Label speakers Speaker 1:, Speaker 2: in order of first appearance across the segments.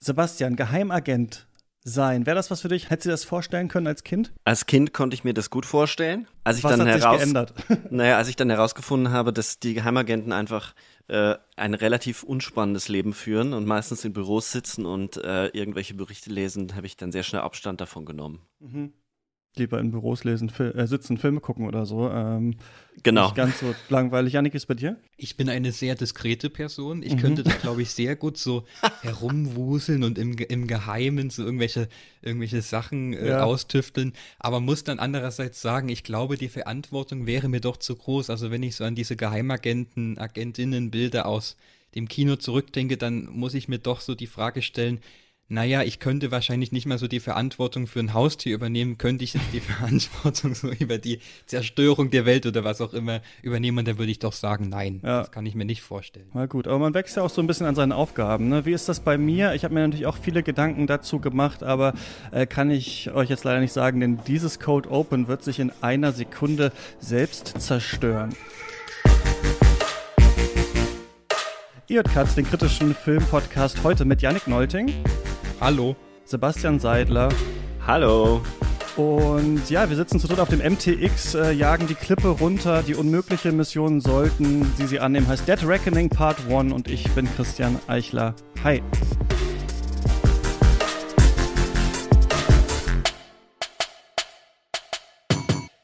Speaker 1: Sebastian, Geheimagent sein. Wäre das was für dich? Hättest du dir das vorstellen können als Kind?
Speaker 2: Als Kind konnte ich mir das gut vorstellen. Als ich
Speaker 1: was
Speaker 2: dann
Speaker 1: hat sich
Speaker 2: heraus,
Speaker 1: geändert?
Speaker 2: naja, als ich dann herausgefunden habe, dass die Geheimagenten einfach äh, ein relativ unspannendes Leben führen und meistens in Büros sitzen und äh, irgendwelche Berichte lesen, habe ich dann sehr schnell Abstand davon genommen.
Speaker 1: Mhm. Lieber in Büros lesen, Fil äh, sitzen, Filme gucken oder so. Ähm,
Speaker 2: Genau.
Speaker 1: Nicht ganz so langweilig. Janik, ist bei dir?
Speaker 3: Ich bin eine sehr diskrete Person. Ich
Speaker 1: Mhm.
Speaker 3: könnte da, glaube ich, sehr gut so herumwuseln und im, im Geheimen so irgendwelche, irgendwelche Sachen äh,
Speaker 1: Ja.
Speaker 3: austüfteln. Aber muss dann andererseits sagen, ich glaube, die Verantwortung wäre mir doch zu groß. Also wenn ich so an diese Geheimagenten, Agentinnenbilder aus dem Kino zurückdenke, dann muss ich mir doch so die Frage stellen, naja, ich könnte wahrscheinlich nicht mal so die Verantwortung für ein Haustier übernehmen, könnte ich jetzt die Verantwortung so über die Zerstörung der Welt oder was auch immer übernehmen, und dann würde ich doch sagen, nein,
Speaker 1: Ja.
Speaker 3: das kann ich mir nicht vorstellen.
Speaker 1: Na gut, aber man wächst ja auch so ein bisschen an seinen Aufgaben. Ne? Wie ist das bei mir? Ich habe mir natürlich auch viele Gedanken dazu gemacht, aber äh, kann ich euch jetzt leider nicht sagen, denn dieses Code Open wird sich in einer Sekunde selbst zerstören. Ihr hört Katz, den kritischen Filmpodcast heute mit Yannick Nolting,
Speaker 3: Hallo.
Speaker 1: Sebastian Seidler
Speaker 2: Hallo.
Speaker 1: und ja, wir sitzen zu dritt auf dem MTX, äh, jagen die Klippe runter. Die unmögliche Mission sollten sie sie annehmen. Heißt Dead Reckoning Part 1 und ich bin Christian Eichler. Hi.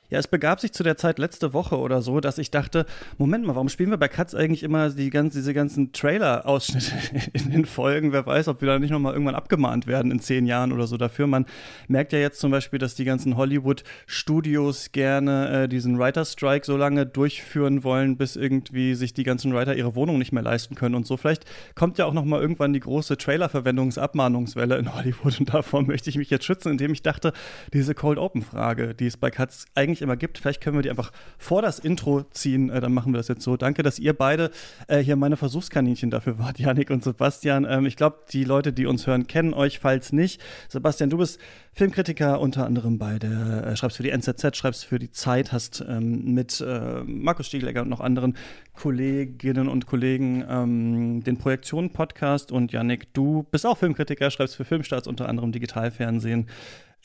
Speaker 1: Ja, es begab sich zu der Zeit letzte Woche oder so, dass ich dachte, Moment mal, warum spielen wir bei Katz eigentlich immer die ganz, diese ganzen Trailer-Ausschnitte in den Folgen? Wer weiß, ob wir da nicht nochmal irgendwann abgemahnt werden in zehn Jahren oder so dafür. Man merkt ja jetzt zum Beispiel, dass die ganzen Hollywood-Studios gerne äh, diesen Writer-Strike so lange durchführen wollen, bis irgendwie sich die ganzen Writer ihre Wohnung nicht mehr leisten können und so. Vielleicht kommt ja auch nochmal irgendwann die große Trailer-Verwendungsabmahnungswelle in Hollywood und davor möchte ich mich jetzt schützen, indem ich dachte, diese Cold-Open-Frage, die es bei Katz eigentlich immer gibt, vielleicht können wir die einfach vor das Intro ziehen, äh, dann machen wir das jetzt so. Danke, dass ihr beide äh, hier meine Versuchskaninchen dafür wart, Janik und Sebastian. Ähm, ich glaube, die Leute, die uns hören, kennen euch, falls nicht. Sebastian, du bist Filmkritiker unter anderem bei der, äh, schreibst für die NZZ, schreibst für die Zeit, hast ähm, mit äh, Markus Stieglegger und noch anderen Kolleginnen und Kollegen ähm, den Projektionen-Podcast und Janik, du bist auch Filmkritiker, schreibst für Filmstarts unter anderem Digitalfernsehen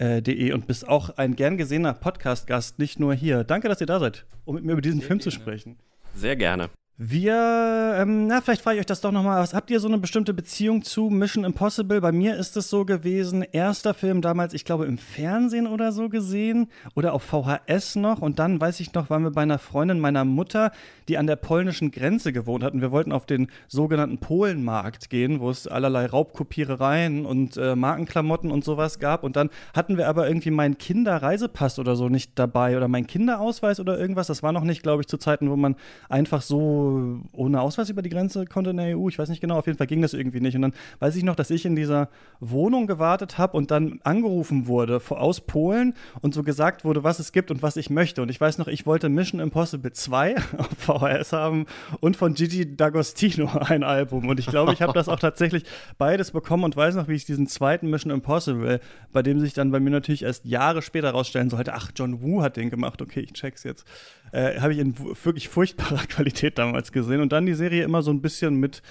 Speaker 1: äh, .de und bist auch ein gern gesehener Podcast-Gast, nicht nur hier. Danke, dass ihr da seid, um mit mir über diesen Film zu
Speaker 3: gerne.
Speaker 1: sprechen.
Speaker 2: Sehr gerne.
Speaker 1: Wir, ähm, na, vielleicht frage ich euch das doch nochmal. Was habt ihr so eine bestimmte Beziehung zu Mission Impossible? Bei mir ist es so gewesen, erster Film damals, ich glaube, im Fernsehen oder so gesehen oder auf VHS noch. Und dann, weiß ich noch, waren wir bei einer Freundin meiner Mutter, die an der polnischen Grenze gewohnt hat. Und wir wollten auf den sogenannten Polenmarkt gehen, wo es allerlei Raubkopierereien und äh, Markenklamotten und sowas gab. Und dann hatten wir aber irgendwie meinen Kinderreisepass oder so nicht dabei oder meinen Kinderausweis oder irgendwas. Das war noch nicht, glaube ich, zu Zeiten, wo man einfach so ohne Ausweis über die Grenze konnte in der EU. Ich weiß nicht genau, auf jeden Fall ging das irgendwie nicht. Und dann weiß ich noch, dass ich in dieser Wohnung gewartet habe und dann angerufen wurde aus Polen und so gesagt wurde, was es gibt und was ich möchte. Und ich weiß noch, ich wollte Mission Impossible 2 auf VHS haben und von Gigi D'Agostino ein Album. Und ich glaube, ich habe das auch tatsächlich beides bekommen und weiß noch, wie ich diesen zweiten Mission Impossible, bei dem sich dann bei mir natürlich erst Jahre später rausstellen sollte, ach, John Woo hat den gemacht, okay, ich check's jetzt. Äh, habe ich in wirklich furchtbarer Qualität damals gesehen. Und dann die Serie immer so ein bisschen mit,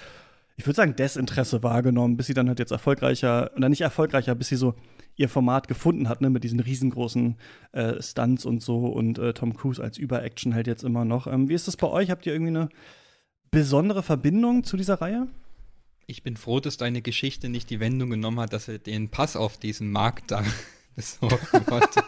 Speaker 1: ich würde sagen, Desinteresse wahrgenommen, bis sie dann halt jetzt erfolgreicher, oder nicht erfolgreicher, bis sie so ihr Format gefunden hat, ne, mit diesen riesengroßen äh, Stunts und so und äh, Tom Cruise als Überaction halt jetzt immer noch. Ähm, wie ist das bei euch? Habt ihr irgendwie eine besondere Verbindung zu dieser Reihe?
Speaker 3: Ich bin froh, dass deine Geschichte nicht die Wendung genommen hat, dass er den Pass auf diesen Markt da besorgen wollte.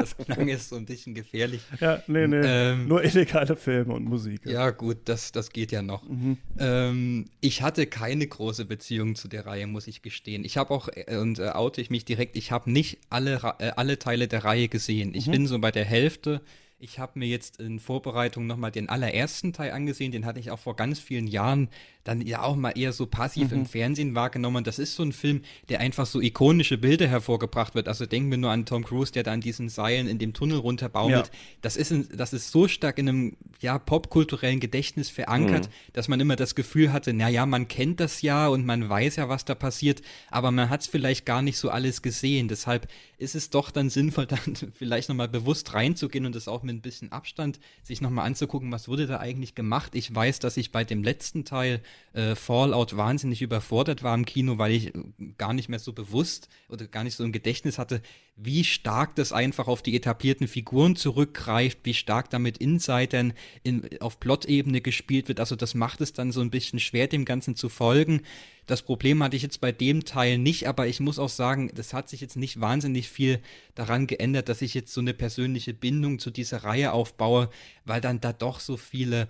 Speaker 3: Das klang jetzt so ein bisschen gefährlich.
Speaker 1: Ja, nee, nee.
Speaker 3: Ähm,
Speaker 1: Nur illegale Filme und Musik.
Speaker 3: Ja, gut, das, das geht ja noch.
Speaker 1: Mhm.
Speaker 3: Ähm, ich hatte keine große Beziehung zu der Reihe, muss ich gestehen. Ich habe auch, äh, und äh, oute ich mich direkt, ich habe nicht alle, äh, alle Teile der Reihe gesehen. Ich
Speaker 1: Mhm.
Speaker 3: bin so bei der Hälfte. Ich habe mir jetzt in Vorbereitung nochmal den allerersten Teil angesehen. Den hatte ich auch vor ganz vielen Jahren dann ja auch mal eher so passiv
Speaker 1: Mhm.
Speaker 3: im Fernsehen wahrgenommen. Das ist so ein Film, der einfach so ikonische Bilder hervorgebracht wird. Also denken wir nur an Tom Cruise, der da an diesen Seilen in dem Tunnel runterbaumelt.
Speaker 1: Ja.
Speaker 3: Das, ist in, das ist so stark in einem ja, popkulturellen Gedächtnis verankert, dass man immer das Gefühl hatte, naja, man kennt das ja und man weiß ja, was da passiert, aber man hat es vielleicht gar nicht so alles gesehen. Deshalb ist es doch dann sinnvoll, dann vielleicht nochmal bewusst reinzugehen und das auch mit mit ein bisschen Abstand sich nochmal anzugucken, was wurde da eigentlich gemacht. Ich weiß, dass ich bei dem letzten Teil äh, Fallout wahnsinnig überfordert war im Kino, weil ich äh, gar nicht mehr so bewusst oder gar nicht so im Gedächtnis hatte, wie stark das einfach auf die etablierten Figuren zurückgreift, wie stark damit Insidern in, auf Plot-Ebene gespielt wird. Also das macht es dann so ein bisschen schwer, dem Ganzen zu folgen. Das Problem hatte ich jetzt bei dem Teil nicht, aber ich muss auch sagen, das hat sich jetzt nicht wahnsinnig viel daran geändert, dass ich jetzt so eine persönliche Bindung zu dieser Reihe aufbaue, weil dann da doch so viele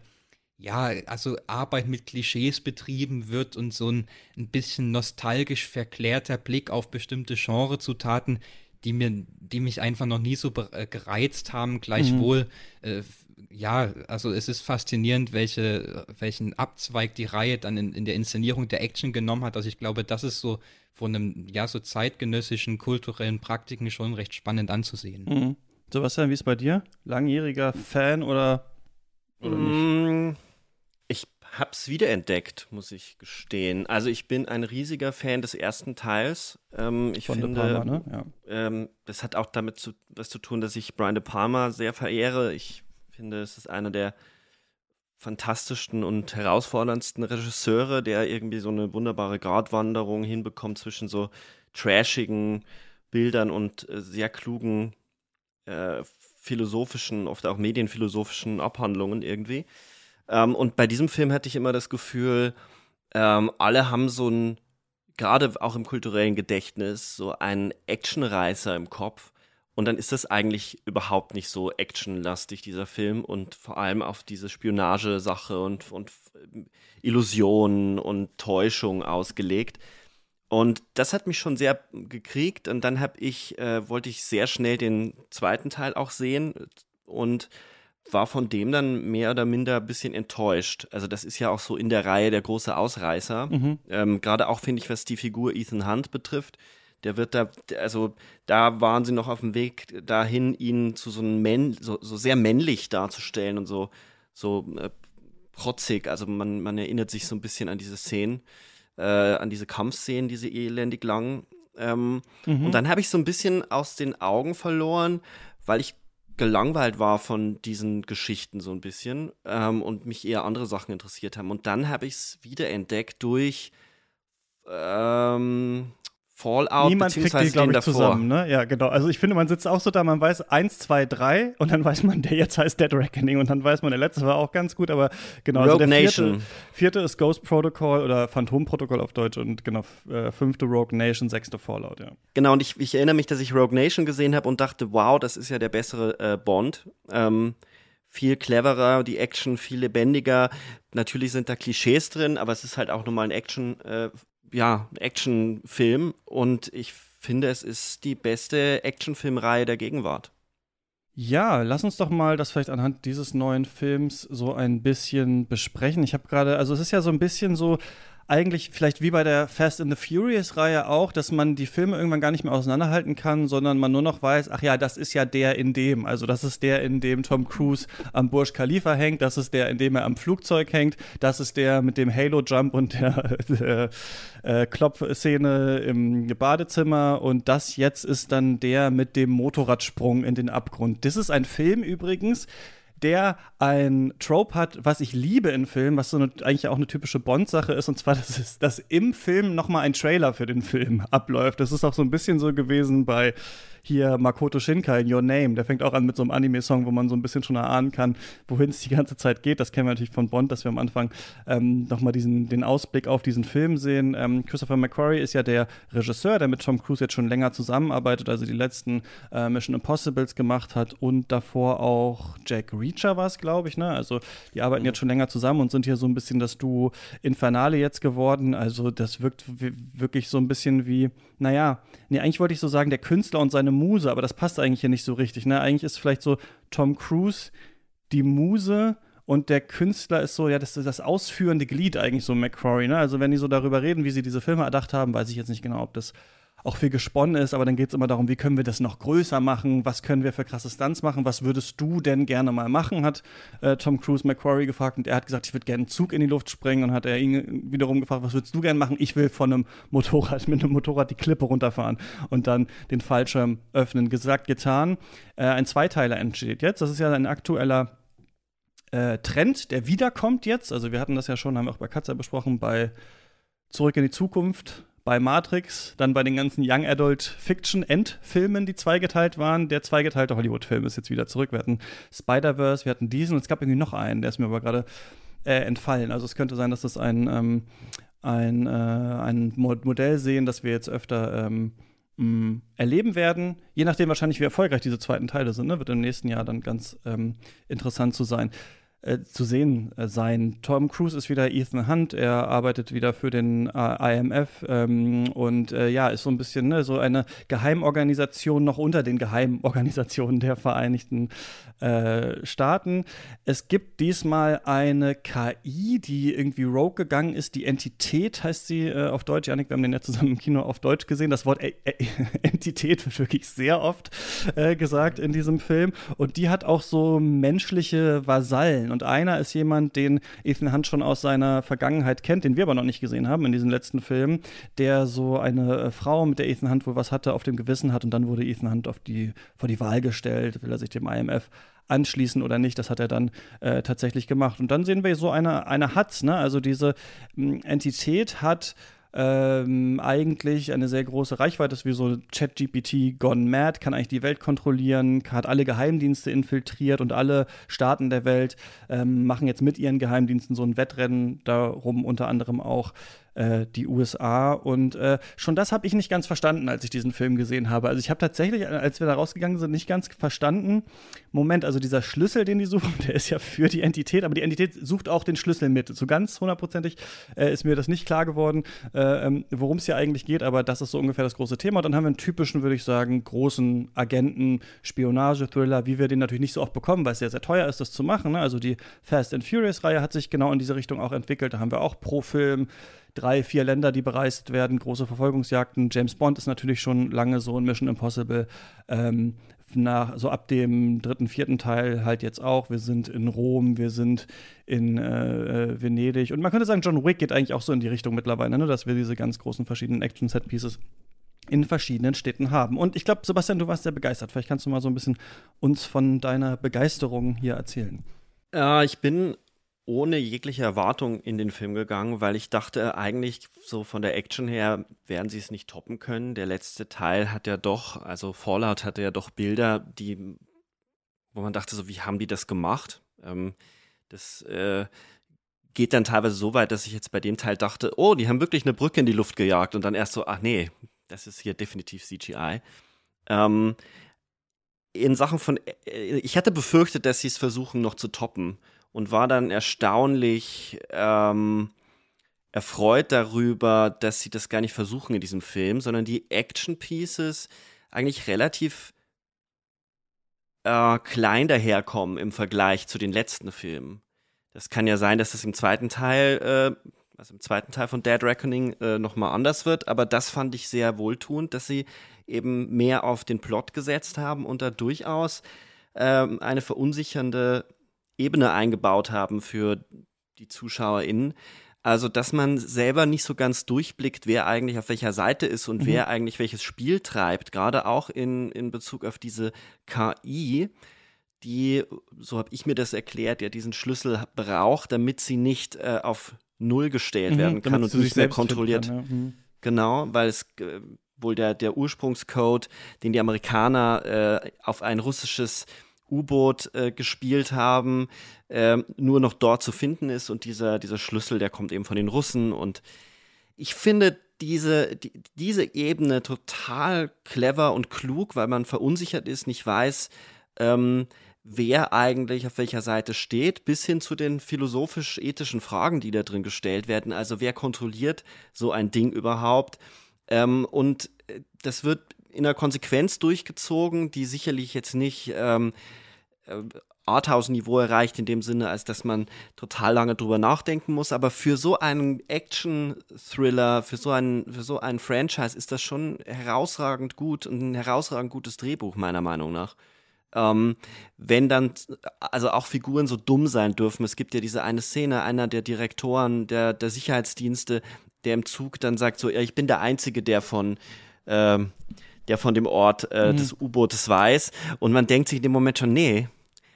Speaker 3: ja, also Arbeit mit Klischees betrieben wird und so ein, ein bisschen nostalgisch verklärter Blick auf bestimmte Genrezutaten, die mir, die mich einfach noch nie so äh, gereizt haben. Gleichwohl, mhm. äh, ja, also es ist faszinierend, welche, welchen Abzweig die Reihe dann in, in der Inszenierung der Action genommen hat. Also ich glaube, das ist so von einem, ja, so zeitgenössischen kulturellen Praktiken schon recht spannend anzusehen.
Speaker 1: Mhm. Sebastian, wie ist bei dir? Langjähriger Fan oder,
Speaker 2: oder nicht? Mm, hab's wiederentdeckt, muss ich gestehen. Also ich bin ein riesiger Fan des ersten Teils. Ähm, ich Von finde, Palma, ne? ja. ähm, das hat auch damit zu, was zu tun, dass ich Brian De Palma sehr verehre. Ich finde, es ist einer der fantastischsten und herausforderndsten Regisseure, der irgendwie so eine wunderbare Gratwanderung hinbekommt zwischen so trashigen Bildern und äh, sehr klugen äh, philosophischen, oft auch medienphilosophischen Abhandlungen irgendwie. Ähm, und bei diesem Film hatte ich immer das Gefühl, ähm, alle haben so ein, gerade auch im kulturellen Gedächtnis, so einen Actionreißer im Kopf. Und dann ist das eigentlich überhaupt nicht so actionlastig, dieser Film, und vor allem auf diese Spionagesache und, und Illusionen und Täuschung ausgelegt. Und das hat mich schon sehr gekriegt. Und dann habe ich, äh, wollte ich sehr schnell den zweiten Teil auch sehen. Und war von dem dann mehr oder minder ein bisschen enttäuscht. Also das ist ja auch so in der Reihe der große Ausreißer. Mhm. Ähm, Gerade auch finde ich, was die Figur Ethan Hunt betrifft. Der wird da, also da waren sie noch auf dem Weg dahin, ihn zu so einem Männ, so, so sehr männlich darzustellen und so, so äh, protzig. Also man, man erinnert sich so ein bisschen an diese Szenen, äh, an diese Kampfszenen, diese elendig lang. Ähm, mhm. Und dann habe ich so ein bisschen aus den Augen verloren, weil ich gelangweilt war von diesen Geschichten so ein bisschen ähm, und mich eher andere Sachen interessiert haben. Und dann habe ich es wiederentdeckt durch ähm, Fallout
Speaker 1: Niemand kriegt die, glaube ich, davor. zusammen, ne? Ja, genau. Also ich finde, man sitzt auch so da, man weiß eins, zwei, drei und dann weiß man, der jetzt heißt Dead Reckoning und dann weiß man, der letzte war auch ganz gut, aber genau.
Speaker 2: Rogue
Speaker 1: also der
Speaker 2: Nation.
Speaker 1: Vierte, vierte, ist Ghost Protocol oder Phantom Protocol auf Deutsch und genau, äh, fünfte Rogue Nation, sechste Fallout, ja.
Speaker 2: Genau, und ich, ich erinnere mich, dass ich Rogue Nation gesehen habe und dachte, wow, das ist ja der bessere äh, Bond. Ähm, viel cleverer, die Action viel lebendiger. Natürlich sind da Klischees drin, aber es ist halt auch nochmal ein Action, äh, ja, Actionfilm und ich finde, es ist die beste Actionfilmreihe der Gegenwart.
Speaker 1: Ja, lass uns doch mal das vielleicht anhand dieses neuen Films so ein bisschen besprechen. Ich habe gerade, also es ist ja so ein bisschen so, eigentlich vielleicht wie bei der Fast and the Furious-Reihe auch, dass man die Filme irgendwann gar nicht mehr auseinanderhalten kann, sondern man nur noch weiß, ach ja, das ist ja der in dem. Also das ist der, in dem Tom Cruise am Burj Khalifa hängt, das ist der, in dem er am Flugzeug hängt, das ist der mit dem Halo-Jump und der äh, äh, Klopp-Szene im Badezimmer und das jetzt ist dann der mit dem Motorradsprung in den Abgrund. Das ist ein Film übrigens, der ein Trope hat, was ich liebe in Filmen, was so eine, eigentlich auch eine typische Bond-Sache ist, und zwar, dass, es, dass im Film nochmal ein Trailer für den Film abläuft. Das ist auch so ein bisschen so gewesen bei hier Makoto Shinkai in Your Name, der fängt auch an mit so einem Anime-Song, wo man so ein bisschen schon erahnen kann, wohin es die ganze Zeit geht. Das kennen wir natürlich von Bond, dass wir am Anfang ähm, nochmal diesen, den Ausblick auf diesen Film sehen. Ähm, Christopher McQuarrie ist ja der Regisseur, der mit Tom Cruise jetzt schon länger zusammenarbeitet, also die letzten äh, Mission Impossibles gemacht hat und davor auch Jack Reacher war es, glaube ich, ne? Also die arbeiten jetzt schon länger zusammen und sind hier so ein bisschen das Duo Infernale jetzt geworden. Also das wirkt wirklich so ein bisschen wie, naja, nee, eigentlich wollte ich so sagen, der Künstler und seine eine Muse, aber das passt eigentlich hier nicht so richtig. Ne? Eigentlich ist vielleicht so Tom Cruise die Muse und der Künstler ist so, ja, das das ausführende Glied eigentlich so McCrory. Ne? Also wenn die so darüber reden, wie sie diese Filme erdacht haben, weiß ich jetzt nicht genau, ob das auch viel gesponnen ist, aber dann geht es immer darum, wie können wir das noch größer machen, was können wir für krasse Stunts machen, was würdest du denn gerne mal machen, hat äh, Tom Cruise McQuarrie gefragt und er hat gesagt, ich würde gerne einen Zug in die Luft springen und hat er ihn wiederum gefragt, was würdest du gerne machen? Ich will von einem Motorrad, mit einem Motorrad die Klippe runterfahren und dann den Fallschirm öffnen. Gesagt, getan. Äh, ein Zweiteiler entsteht jetzt, das ist ja ein aktueller äh, Trend, der wiederkommt jetzt, also wir hatten das ja schon, haben wir auch bei Katzer besprochen, bei Zurück in die Zukunft, bei Matrix, dann bei den ganzen Young Adult Fiction Endfilmen, die zweigeteilt waren. Der zweigeteilte Hollywood-Film ist jetzt wieder zurück. Wir hatten Spider-Verse, wir hatten diesen und es gab irgendwie noch einen, der ist mir aber gerade äh, entfallen. Also es könnte sein, dass das ein, ähm, ein, äh, ein Modell sehen, das wir jetzt öfter ähm, mh, erleben werden. Je nachdem wahrscheinlich, wie erfolgreich diese zweiten Teile sind, ne? wird im nächsten Jahr dann ganz ähm, interessant zu sein äh, zu sehen äh, sein. Tom Cruise ist wieder Ethan Hunt, er arbeitet wieder für den äh, IMF ähm, und äh, ja, ist so ein bisschen ne, so eine Geheimorganisation noch unter den Geheimorganisationen der Vereinigten Staaten. Es gibt diesmal eine KI, die irgendwie rogue gegangen ist. Die Entität heißt sie auf Deutsch. Janik, wir haben den ja zusammen im Kino auf Deutsch gesehen. Das Wort Entität wird wirklich sehr oft gesagt in diesem Film und die hat auch so menschliche Vasallen. Und einer ist jemand, den Ethan Hunt schon aus seiner Vergangenheit kennt, den wir aber noch nicht gesehen haben in diesen letzten Filmen, der so eine äh, Frau, mit der Ethan Hunt wohl was hatte, auf dem Gewissen hat und dann wurde Ethan Hunt auf die, vor die Wahl gestellt, will er sich dem IMF anschließen oder nicht. Das hat er dann äh, tatsächlich gemacht. Und dann sehen wir so eine, eine Hatz, ne? Also diese Entität hat ähm, eigentlich eine sehr große Reichweite ist, wie so ChatGPT gone mad, kann eigentlich die Welt kontrollieren, hat alle Geheimdienste infiltriert und alle Staaten der Welt ähm, machen jetzt mit ihren Geheimdiensten so ein Wettrennen darum, unter anderem auch äh, die USA. Und äh, schon das habe ich nicht ganz verstanden, als ich diesen Film gesehen habe. Also ich habe tatsächlich, als wir da rausgegangen sind, nicht ganz verstanden. Moment, also dieser Schlüssel, den die suchen, der ist ja für die Entität, aber die Entität sucht auch den Schlüssel mit. So ganz hundertprozentig äh, ist mir das nicht klar geworden, äh, ähm, worum es hier eigentlich geht, aber das ist so ungefähr das große Thema. Und dann haben wir einen typischen, würde ich sagen, großen Agenten, Spionage-Thriller, wie wir den natürlich nicht so oft bekommen, weil es sehr, sehr teuer ist, das zu machen. Ne? Also die Fast and Furious-Reihe hat sich genau in diese Richtung auch entwickelt. Da haben wir auch pro Film drei, vier Länder, die bereist werden, große Verfolgungsjagden. James Bond ist natürlich schon lange so ein Mission Impossible. Ähm, nach, so ab dem dritten, vierten Teil halt jetzt auch. Wir sind in Rom, wir sind in äh, äh, Venedig. Und man könnte sagen, John Wick geht eigentlich auch so in die Richtung mittlerweile, ne? dass wir diese ganz großen verschiedenen Action-Set-Pieces in verschiedenen Städten haben. Und ich glaube, Sebastian, du warst sehr begeistert. Vielleicht kannst du mal so ein bisschen uns von deiner Begeisterung hier erzählen.
Speaker 2: Ja, ich bin ohne jegliche Erwartung in den Film gegangen, weil ich dachte eigentlich so von der Action her werden sie es nicht toppen können. Der letzte Teil hat ja doch, also Fallout hatte ja doch Bilder, die, wo man dachte so, wie haben die das gemacht? Ähm, das äh, geht dann teilweise so weit, dass ich jetzt bei dem Teil dachte, oh, die haben wirklich eine Brücke in die Luft gejagt und dann erst so, ach nee, das ist hier definitiv CGI. Ähm, in Sachen von, äh, ich hatte befürchtet, dass sie es versuchen noch zu toppen und war dann erstaunlich ähm, erfreut darüber, dass sie das gar nicht versuchen in diesem Film, sondern die Action Pieces eigentlich relativ äh, klein daherkommen im Vergleich zu den letzten Filmen. Das kann ja sein, dass das im zweiten Teil, äh, also im zweiten Teil von Dead Reckoning äh, nochmal anders wird, aber das fand ich sehr wohltuend, dass sie eben mehr auf den Plot gesetzt haben und da durchaus ähm, eine verunsichernde Ebene eingebaut haben für die ZuschauerInnen. Also, dass man selber nicht so ganz durchblickt, wer eigentlich auf welcher Seite ist und mhm. wer eigentlich welches Spiel treibt, gerade auch in, in Bezug auf diese KI, die, so habe ich mir das erklärt, ja diesen Schlüssel braucht, damit sie nicht äh, auf Null gestellt mhm, werden kann und nicht mehr kontrolliert. Kann, ja. mhm. Genau, weil es äh, wohl der, der Ursprungscode, den die Amerikaner äh, auf ein russisches U-Boot äh, gespielt haben, äh, nur noch dort zu finden ist und dieser, dieser Schlüssel, der kommt eben von den Russen und ich finde diese, die, diese Ebene total clever und klug, weil man verunsichert ist, nicht weiß, ähm, wer eigentlich auf welcher Seite steht, bis hin zu den philosophisch-ethischen Fragen, die da drin gestellt werden. Also wer kontrolliert so ein Ding überhaupt? Ähm, und äh, das wird in einer Konsequenz durchgezogen, die sicherlich jetzt nicht ähm, äh, Arthouse-Niveau erreicht, in dem Sinne, als dass man total lange drüber nachdenken muss. Aber für so einen Action-Thriller, für so einen, für so einen Franchise ist das schon herausragend gut und ein herausragend gutes Drehbuch, meiner Meinung nach. Ähm, wenn dann, also auch Figuren so dumm sein dürfen. Es gibt ja diese eine Szene, einer der Direktoren der, der Sicherheitsdienste, der im Zug dann sagt so, ja, ich bin der Einzige, der von, ähm, der von dem Ort äh, mhm. des U-Bootes weiß. Und man denkt sich in dem Moment schon, nee,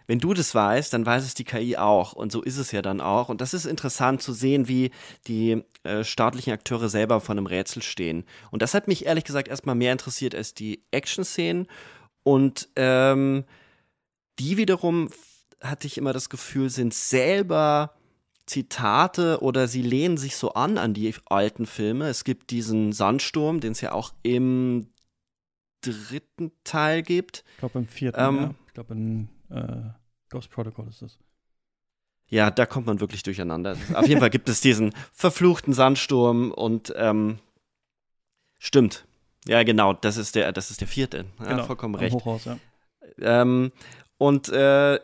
Speaker 2: wenn du das weißt, dann weiß es die KI auch. Und so ist es ja dann auch. Und das ist interessant zu sehen, wie die äh, staatlichen Akteure selber vor einem Rätsel stehen. Und das hat mich ehrlich gesagt erstmal mehr interessiert als die Action-Szenen. Und ähm, die wiederum, hatte ich immer das Gefühl, sind selber Zitate oder sie lehnen sich so an an die alten Filme. Es gibt diesen Sandsturm, den es ja auch im dritten Teil gibt.
Speaker 1: Ich glaube im vierten, ähm, ja. Ich glaube in äh, Ghost Protocol ist das.
Speaker 2: Ja, da kommt man wirklich durcheinander. Auf jeden Fall gibt es diesen verfluchten Sandsturm und ähm, stimmt. Ja, genau, das ist der, das ist der vierte. Ja, genau, vollkommen recht. Hochhaus, ja. Ähm, und äh,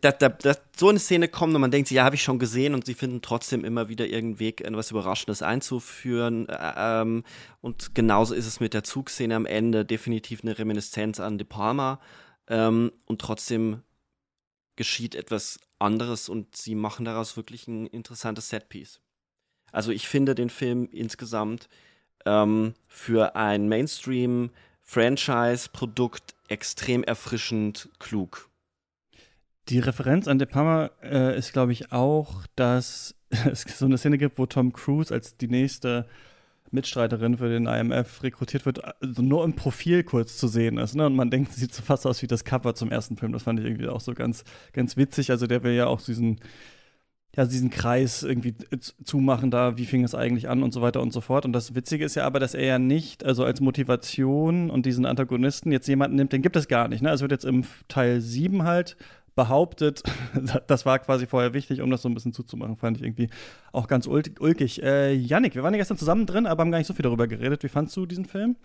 Speaker 2: da, da, da, so eine Szene kommt und man denkt sich, ja, habe ich schon gesehen und sie finden trotzdem immer wieder irgendeinen Weg, etwas Überraschendes einzuführen. Äh, ähm, und genauso ist es mit der Zugszene am Ende, definitiv eine Reminiszenz an De Palma. Ähm, und trotzdem geschieht etwas anderes und sie machen daraus wirklich ein interessantes Setpiece. Also ich finde den Film insgesamt ähm, für ein Mainstream-Franchise-Produkt extrem erfrischend klug.
Speaker 1: Die Referenz an De Palma äh, ist, glaube ich, auch, dass es so eine Szene gibt, wo Tom Cruise als die nächste Mitstreiterin für den IMF rekrutiert wird, also nur im Profil kurz zu sehen ist. Ne? Und man denkt, sieht so fast aus wie das Cover zum ersten Film. Das fand ich irgendwie auch so ganz, ganz witzig. Also der will ja auch diesen ja, diesen Kreis irgendwie zumachen da, wie fing es eigentlich an und so weiter und so fort. Und das Witzige ist ja aber, dass er ja nicht, also als Motivation und diesen Antagonisten jetzt jemanden nimmt, den gibt es gar nicht. Ne? Also wird jetzt im Teil 7 halt behauptet, das war quasi vorher wichtig, um das so ein bisschen zuzumachen, fand ich irgendwie auch ganz ulkig. Äh, Yannick, wir waren ja gestern zusammen drin, aber haben gar nicht so viel darüber geredet. Wie fandst du diesen Film?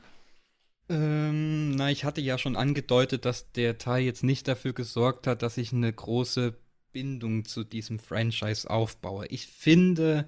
Speaker 3: Ähm, na, ich hatte ja schon angedeutet, dass der Teil jetzt nicht dafür gesorgt hat, dass ich eine große Bindung zu diesem Franchise aufbaue. Ich finde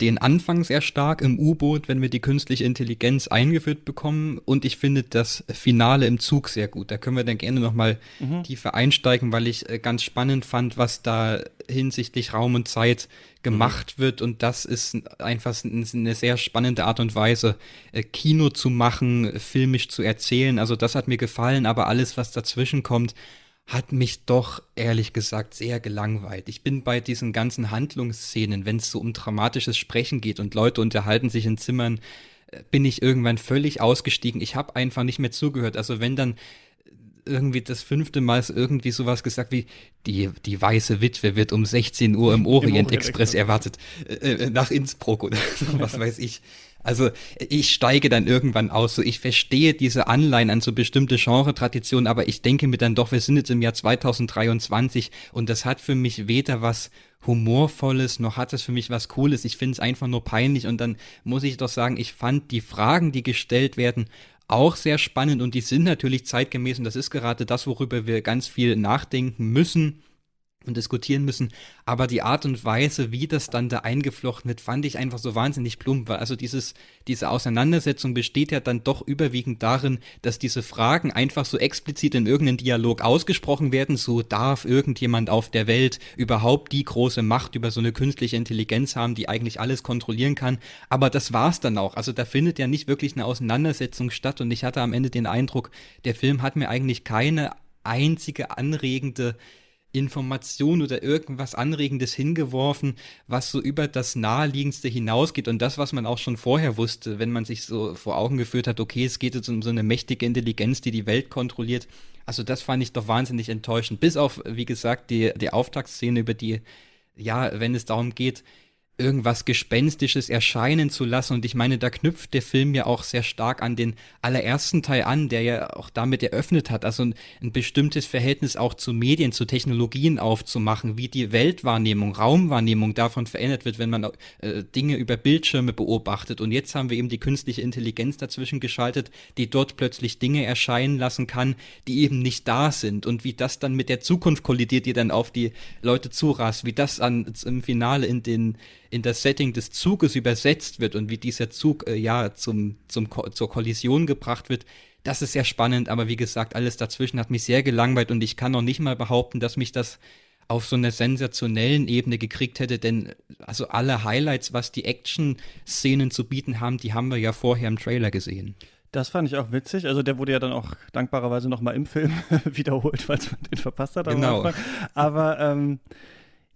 Speaker 3: den Anfang sehr stark im U-Boot, wenn wir die künstliche Intelligenz eingeführt bekommen und ich finde das Finale im Zug sehr gut. Da können wir dann gerne nochmal mhm. tiefer einsteigen, weil ich äh, ganz spannend fand, was da hinsichtlich Raum und Zeit gemacht mhm. wird und das ist einfach eine sehr spannende Art und Weise, äh, Kino zu machen, filmisch zu erzählen. Also das hat mir gefallen, aber alles, was dazwischen kommt, hat mich doch ehrlich gesagt sehr gelangweilt. Ich bin bei diesen ganzen Handlungsszenen, wenn es so um dramatisches Sprechen geht und Leute unterhalten sich in Zimmern, äh, bin ich irgendwann völlig ausgestiegen. Ich habe einfach nicht mehr zugehört. Also wenn dann irgendwie das fünfte Mal irgendwie sowas gesagt wie die, die weiße Witwe wird um 16 Uhr im Orient, Im Orient Express erwartet äh, äh, nach Innsbruck oder was weiß ich. Also ich steige dann irgendwann aus. So, ich verstehe diese Anleihen an so bestimmte Genre-Traditionen, aber ich denke mir dann doch, wir sind jetzt im Jahr 2023 und das hat für mich weder was Humorvolles, noch hat es für mich was Cooles. Ich finde es einfach nur peinlich und dann muss ich doch sagen, ich fand die Fragen, die gestellt werden, auch sehr spannend und die sind natürlich zeitgemäß und das ist gerade das, worüber wir ganz viel nachdenken müssen und diskutieren müssen. Aber die Art und Weise, wie das dann da eingeflochten wird, fand ich einfach so wahnsinnig plump. Weil also dieses, diese Auseinandersetzung besteht ja dann doch überwiegend darin, dass diese Fragen einfach so explizit in irgendeinem Dialog ausgesprochen werden. So darf irgendjemand auf der Welt überhaupt die große Macht über so eine künstliche Intelligenz haben, die eigentlich alles kontrollieren kann. Aber das war's dann auch. Also da findet ja nicht wirklich eine Auseinandersetzung statt. Und ich hatte am Ende den Eindruck, der Film hat mir eigentlich keine einzige anregende Information oder irgendwas Anregendes hingeworfen, was so über das Naheliegendste hinausgeht und das, was man auch schon vorher wusste, wenn man sich so vor Augen geführt hat, okay, es geht jetzt um so eine mächtige Intelligenz, die die Welt kontrolliert. Also das fand ich doch wahnsinnig enttäuschend. Bis auf, wie gesagt, die, die Auftaktszene, über die, ja, wenn es darum geht, irgendwas Gespenstisches erscheinen zu lassen. Und ich meine, da knüpft der Film ja auch sehr stark an den allerersten Teil an, der ja auch damit eröffnet hat, also ein, ein bestimmtes Verhältnis auch zu Medien, zu Technologien aufzumachen, wie die Weltwahrnehmung, Raumwahrnehmung davon verändert wird, wenn man äh, Dinge über Bildschirme beobachtet. Und jetzt haben wir eben die künstliche Intelligenz dazwischen geschaltet, die dort plötzlich Dinge erscheinen lassen kann, die eben nicht da sind. Und wie das dann mit der Zukunft kollidiert, die dann auf die Leute zurast, wie das an, im Finale in den in das Setting des Zuges übersetzt wird und wie dieser Zug äh, ja zum, zum zur Kollision gebracht wird, das ist sehr spannend, aber wie gesagt, alles dazwischen hat mich sehr gelangweilt und ich kann noch nicht mal behaupten, dass mich das auf so einer sensationellen Ebene gekriegt hätte, denn also alle Highlights, was die Action-Szenen zu bieten haben, die haben wir ja vorher im Trailer gesehen.
Speaker 1: Das fand ich auch witzig. Also der wurde ja dann auch dankbarerweise nochmal im Film wiederholt, weil man den verpasst hat.
Speaker 3: Genau.
Speaker 1: Aber ähm,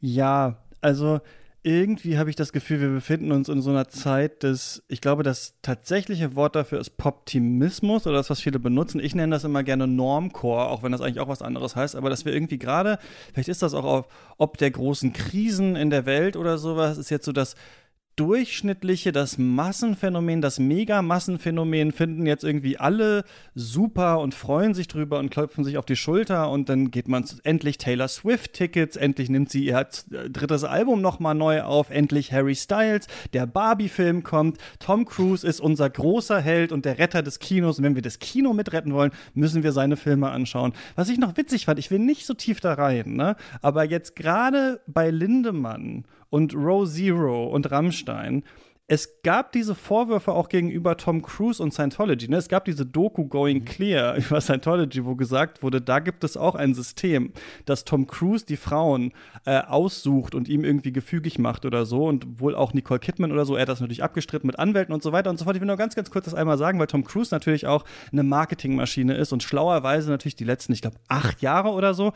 Speaker 1: ja, also irgendwie habe ich das Gefühl, wir befinden uns in so einer Zeit des, ich glaube, das tatsächliche Wort dafür ist Poptimismus oder das, was viele benutzen. Ich nenne das immer gerne Normcore, auch wenn das eigentlich auch was anderes heißt, aber dass wir irgendwie gerade, vielleicht ist das auch auf, ob der großen Krisen in der Welt oder sowas, ist jetzt so das durchschnittliche, das Massenphänomen, das Mega-Massenphänomen finden jetzt irgendwie alle super und freuen sich drüber und klopfen sich auf die Schulter und dann geht man endlich Taylor Swift-Tickets, endlich nimmt sie ihr drittes Album nochmal neu auf, endlich Harry Styles, der Barbie-Film kommt, Tom Cruise ist unser großer Held und der Retter des Kinos und wenn wir das Kino mitretten wollen, müssen wir seine Filme anschauen. Was ich noch witzig fand, ich will nicht so tief da rein, ne? aber jetzt gerade bei Lindemann und Row Zero und Rammstein. Es gab diese Vorwürfe auch gegenüber Tom Cruise und Scientology. Ne? Es gab diese Doku Going mhm. Clear über Scientology, wo gesagt wurde, da gibt es auch ein System, dass Tom Cruise die Frauen äh, aussucht und ihm irgendwie gefügig macht oder so. Und wohl auch Nicole Kidman oder so. Er hat das natürlich abgestritten mit Anwälten und so weiter und so fort. Ich will nur ganz, ganz kurz das einmal sagen, weil Tom Cruise natürlich auch eine Marketingmaschine ist und schlauerweise natürlich die letzten, ich glaube, acht Jahre oder so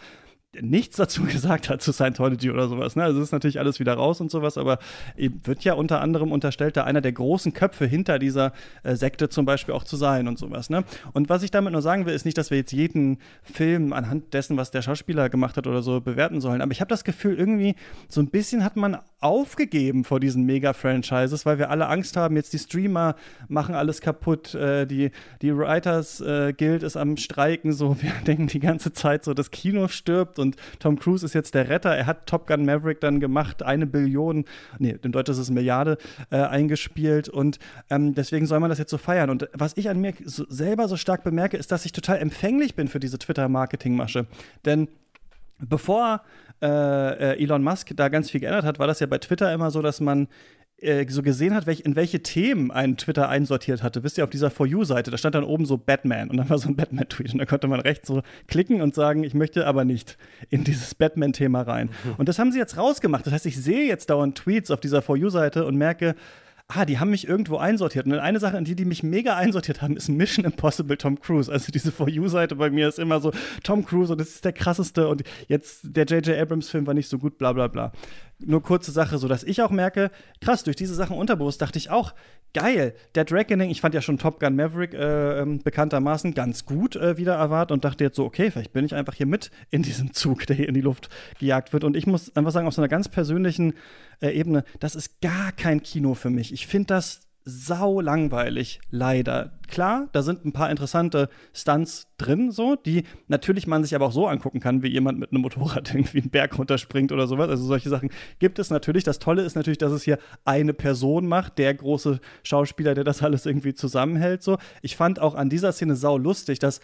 Speaker 1: nichts dazu gesagt hat zu Scientology oder sowas. Ne? Also ist natürlich alles wieder raus und sowas, aber wird ja unter anderem unterstellt, da einer der großen Köpfe hinter dieser äh, Sekte zum Beispiel auch zu sein und sowas. Ne? Und was ich damit nur sagen will, ist nicht, dass wir jetzt jeden Film anhand dessen, was der Schauspieler gemacht hat oder so, bewerten sollen. Aber ich habe das Gefühl, irgendwie so ein bisschen hat man aufgegeben vor diesen Mega-Franchises, weil wir alle Angst haben, jetzt die Streamer machen alles kaputt, äh, die, die Writers äh, Guild ist am Streiken, so wir denken die ganze Zeit so, das Kino stirbt und Tom Cruise ist jetzt der Retter. Er hat Top Gun Maverick dann gemacht, eine Billion, nee, in Deutsch ist es Milliarde, äh, eingespielt und ähm, deswegen soll man das jetzt so feiern. Und was ich an mir so, selber so stark bemerke, ist, dass ich total empfänglich bin für diese Twitter-Marketing-Masche. Denn bevor äh, äh, Elon Musk da ganz viel geändert hat, war das ja bei Twitter immer so, dass man so gesehen hat, welch, in welche Themen ein Twitter einsortiert hatte. Wisst ihr, auf dieser For You-Seite, da stand dann oben so Batman und dann war so ein Batman-Tweet und da konnte man rechts so klicken und sagen, ich möchte aber nicht in dieses Batman-Thema rein. Mhm. Und das haben sie jetzt rausgemacht. Das heißt, ich sehe jetzt dauernd Tweets auf dieser For You-Seite und merke, ah, die haben mich irgendwo einsortiert. Und eine Sache, in die die mich mega einsortiert haben, ist Mission Impossible Tom Cruise. Also diese For You-Seite bei mir ist immer so Tom Cruise und das ist der krasseste und jetzt der J.J. Abrams-Film war nicht so gut, bla bla bla nur kurze Sache, so dass ich auch merke, krass, durch diese Sachen unterbewusst dachte ich auch, geil, Dead Reckoning, ich fand ja schon Top Gun Maverick äh, ähm, bekanntermaßen ganz gut äh, wieder erwartet und dachte jetzt so, okay, vielleicht bin ich einfach hier mit in diesem Zug, der hier in die Luft gejagt wird. Und ich muss einfach sagen, auf so einer ganz persönlichen äh, Ebene, das ist gar kein Kino für mich. Ich finde das sau langweilig, leider. Klar, da sind ein paar interessante Stunts drin, so, die natürlich man sich aber auch so angucken kann, wie jemand mit einem Motorrad irgendwie einen Berg runterspringt oder sowas. Also solche Sachen gibt es natürlich. Das Tolle ist natürlich, dass es hier eine Person macht, der große Schauspieler, der das alles irgendwie zusammenhält. So, ich fand auch an dieser Szene sau lustig, dass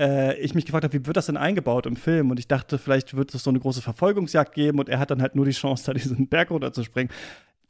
Speaker 1: äh, ich mich gefragt habe, wie wird das denn eingebaut im Film? Und ich dachte, vielleicht wird es so eine große Verfolgungsjagd geben und er hat dann halt nur die Chance, da diesen Berg runterzuspringen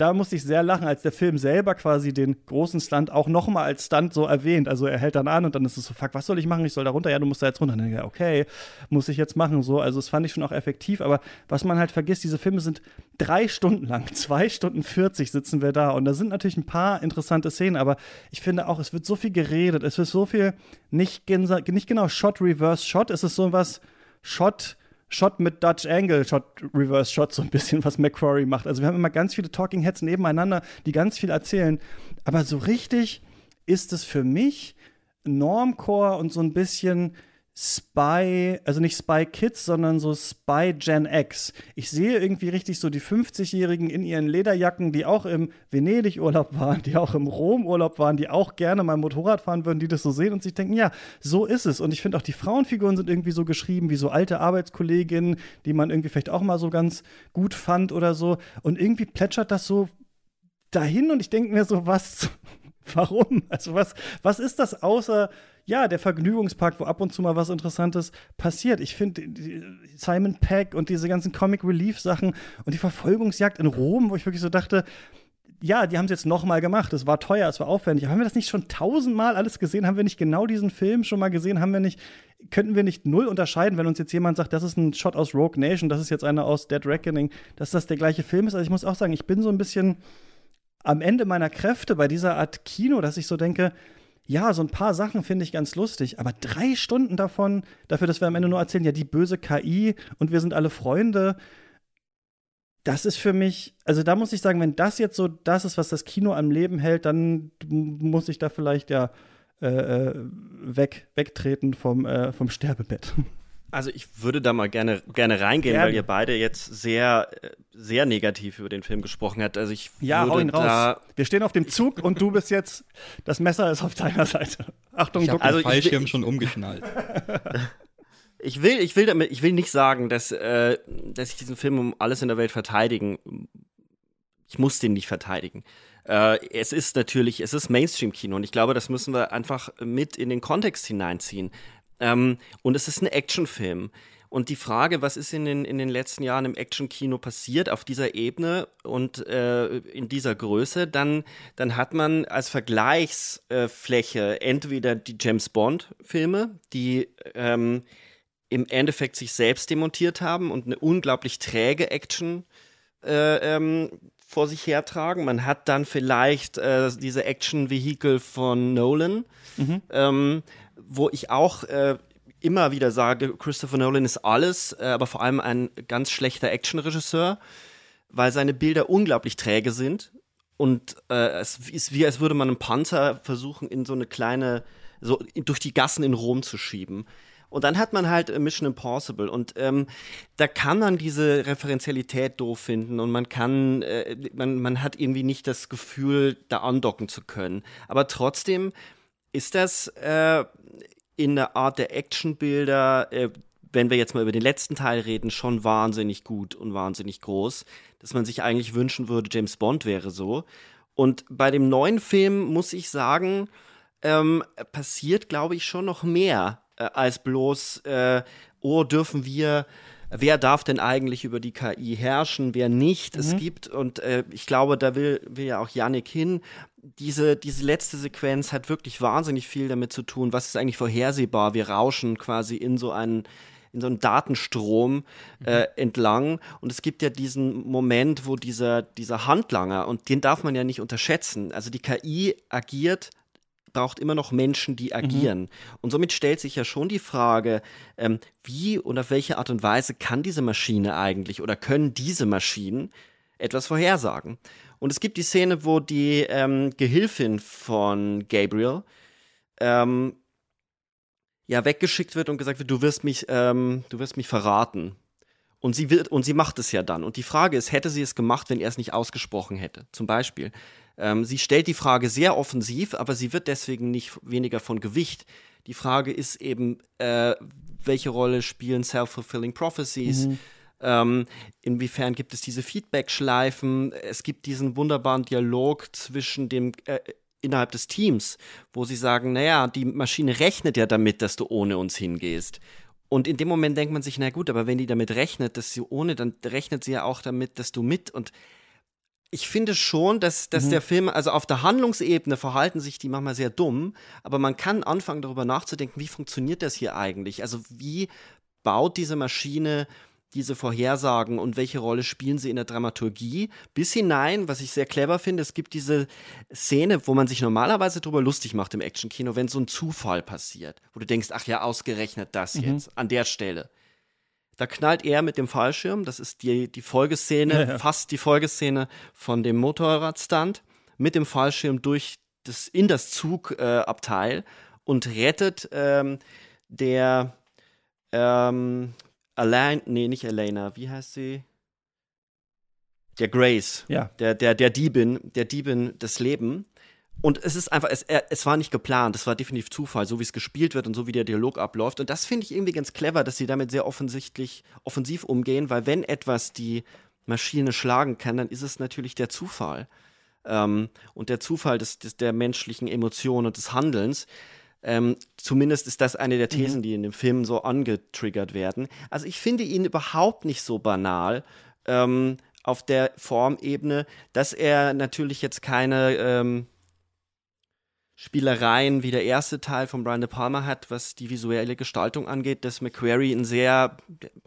Speaker 1: da musste ich sehr lachen, als der Film selber quasi den großen Stunt auch nochmal als Stunt so erwähnt. Also er hält dann an und dann ist es so, fuck, was soll ich machen? Ich soll da runter, ja, du musst da jetzt runter. Und dann, ja, okay, muss ich jetzt machen. So, also das fand ich schon auch effektiv. Aber was man halt vergisst, diese Filme sind drei Stunden lang, zwei Stunden 40 sitzen wir da. Und da sind natürlich ein paar interessante Szenen, aber ich finde auch, es wird so viel geredet, es wird so viel nicht, nicht genau Shot, Reverse Shot, es ist so was Shot Shot mit Dutch Angle, Shot, Reverse Shot, so ein bisschen, was McQuarrie macht. Also wir haben immer ganz viele Talking Heads nebeneinander, die ganz viel erzählen. Aber so richtig ist es für mich Normcore und so ein bisschen Spy, also nicht Spy Kids, sondern so Spy Gen X. Ich sehe irgendwie richtig so die 50-Jährigen in ihren Lederjacken, die auch im Venedig-Urlaub waren, die auch im Rom-Urlaub waren, die auch gerne mal Motorrad fahren würden, die das so sehen und sich denken, ja, so ist es. Und ich finde auch die Frauenfiguren sind irgendwie so geschrieben wie so alte Arbeitskolleginnen, die man irgendwie vielleicht auch mal so ganz gut fand oder so. Und irgendwie plätschert das so dahin und ich denke mir so, was, warum? Also was, was ist das außer ja, der Vergnügungspark, wo ab und zu mal was Interessantes passiert. Ich finde Simon Peck und diese ganzen Comic Relief Sachen und die Verfolgungsjagd in Rom, wo ich wirklich so dachte, ja, die haben es jetzt noch mal gemacht. Es war teuer, es war aufwendig. haben wir das nicht schon tausendmal alles gesehen? Haben wir nicht genau diesen Film schon mal gesehen? Haben wir nicht, könnten wir nicht null unterscheiden, wenn uns jetzt jemand sagt, das ist ein Shot aus Rogue Nation, das ist jetzt einer aus Dead Reckoning, dass das der gleiche Film ist? Also ich muss auch sagen, ich bin so ein bisschen am Ende meiner Kräfte bei dieser Art Kino, dass ich so denke, ja, so ein paar Sachen finde ich ganz lustig, aber drei Stunden davon, dafür, dass wir am Ende nur erzählen, ja, die böse KI und wir sind alle Freunde, das ist für mich, also da muss ich sagen, wenn das jetzt so das ist, was das Kino am Leben hält, dann muss ich da vielleicht ja äh, äh weg, wegtreten vom, äh, vom Sterbebett.
Speaker 2: Also ich würde da mal gerne, gerne reingehen, gerne. weil ihr beide jetzt sehr, sehr negativ über den Film gesprochen habt. Also ich
Speaker 1: ja,
Speaker 2: würde hau
Speaker 1: ihn raus. Wir stehen auf dem Zug und du bist jetzt, das Messer ist auf deiner Seite. Achtung,
Speaker 3: ich habe also den Fallschirm schon umgeschnallt.
Speaker 2: ich will, ich will damit, ich will nicht sagen, dass, äh, dass ich diesen Film um alles in der Welt verteidigen. Ich muss den nicht verteidigen. Äh, es ist natürlich, es ist Mainstream-Kino und ich glaube, das müssen wir einfach mit in den Kontext hineinziehen. Ähm, und es ist ein Actionfilm. Und die Frage, was ist in den, in den letzten Jahren im Actionkino passiert auf dieser Ebene und äh, in dieser Größe, dann, dann hat man als Vergleichsfläche entweder die James Bond-Filme, die ähm, im Endeffekt sich selbst demontiert haben und eine unglaublich träge Action äh, ähm, vor sich hertragen. Man hat dann vielleicht äh, diese Action-Vehikel von Nolan. Mhm. Ähm, wo ich auch äh, immer wieder sage, Christopher Nolan ist alles, äh, aber vor allem ein ganz schlechter Actionregisseur, weil seine Bilder unglaublich träge sind und äh, es ist wie, als würde man einen Panzer versuchen, in so eine kleine, so durch die Gassen in Rom zu schieben. Und dann hat man halt Mission Impossible und ähm, da kann man diese Referenzialität doof finden und man kann, äh, man, man hat irgendwie nicht das Gefühl, da andocken zu können. Aber trotzdem ist das äh, in der Art der Actionbilder, äh, wenn wir jetzt mal über den letzten Teil reden, schon wahnsinnig gut und wahnsinnig groß, dass man sich eigentlich wünschen würde, James Bond wäre so. Und bei dem neuen Film muss ich sagen, ähm, passiert, glaube ich, schon noch mehr äh, als bloß, äh, oh, dürfen wir wer darf denn eigentlich über die KI herrschen, wer nicht. Mhm. Es gibt, und äh, ich glaube, da will, will ja auch Yannick hin, diese, diese letzte Sequenz hat wirklich wahnsinnig viel damit zu tun, was ist eigentlich vorhersehbar. Wir rauschen quasi in so einen in so einen Datenstrom mhm. äh, entlang. Und es gibt ja diesen Moment, wo dieser, dieser Handlanger, und den darf man ja nicht unterschätzen, also die KI agiert braucht immer noch Menschen, die mhm. agieren. Mhm. Und somit stellt sich ja schon die Frage, ähm, wie und auf welche Art und Weise kann diese Maschine eigentlich oder können diese Maschinen etwas vorhersagen? Und es gibt die Szene, wo die ähm, Gehilfin von Gabriel ähm, ja weggeschickt wird und gesagt wird, du wirst mich, ähm, du wirst mich verraten. Und sie wird, und sie macht es ja dann. Und die Frage ist, hätte sie es gemacht, wenn er es nicht ausgesprochen hätte? Zum Beispiel. Ähm, sie stellt die Frage sehr offensiv, aber sie wird deswegen nicht weniger von Gewicht. Die Frage ist eben, äh, welche Rolle spielen Self-Fulfilling Prophecies? Mhm. Ähm, inwiefern gibt es diese Feedback-Schleifen? Es gibt diesen wunderbaren Dialog zwischen dem äh, innerhalb des Teams, wo sie sagen, naja, die Maschine rechnet ja damit, dass du ohne uns hingehst. Und in dem Moment denkt man sich, na gut, aber wenn die damit rechnet, dass sie ohne, dann rechnet sie ja auch damit, dass du mit. Und ich finde schon, dass, dass mhm. der Film, also auf der Handlungsebene verhalten sich die manchmal sehr dumm, aber man kann anfangen darüber nachzudenken, wie funktioniert das hier eigentlich? Also wie baut diese Maschine diese Vorhersagen und welche Rolle spielen sie in der Dramaturgie. Bis hinein, was ich sehr clever finde, es gibt diese Szene, wo man sich normalerweise drüber lustig macht im Actionkino, wenn so ein Zufall passiert, wo du denkst, ach ja, ausgerechnet das mhm. jetzt, an der Stelle. Da knallt er mit dem Fallschirm, das ist die, die Folgeszene, ja, ja. fast die Folgeszene von dem Motorradstand, mit dem Fallschirm durch das, in das Zugabteil äh, und rettet ähm, der ähm, Alain, nee, nicht Elena, wie heißt sie? Der Grace,
Speaker 1: ja.
Speaker 2: der, der, der Diebin, der Diebin das Leben. Und es ist einfach, es, es war nicht geplant, es war definitiv Zufall, so wie es gespielt wird und so wie der Dialog abläuft. Und das finde ich irgendwie ganz clever, dass sie damit sehr offensichtlich offensiv umgehen, weil wenn etwas die Maschine schlagen kann, dann ist es natürlich der Zufall. Ähm, und der Zufall des, des, der menschlichen Emotionen und des Handelns. Ähm, zumindest ist das eine der mhm. Thesen, mhm. die in dem Film so angetriggert werden. Also ich finde ihn überhaupt nicht so banal. Ähm, auf der Formebene, dass er natürlich jetzt keine ähm, Spielereien wie der erste Teil von Brian De Palma hat, was die visuelle Gestaltung angeht, dass McQuarrie ein sehr,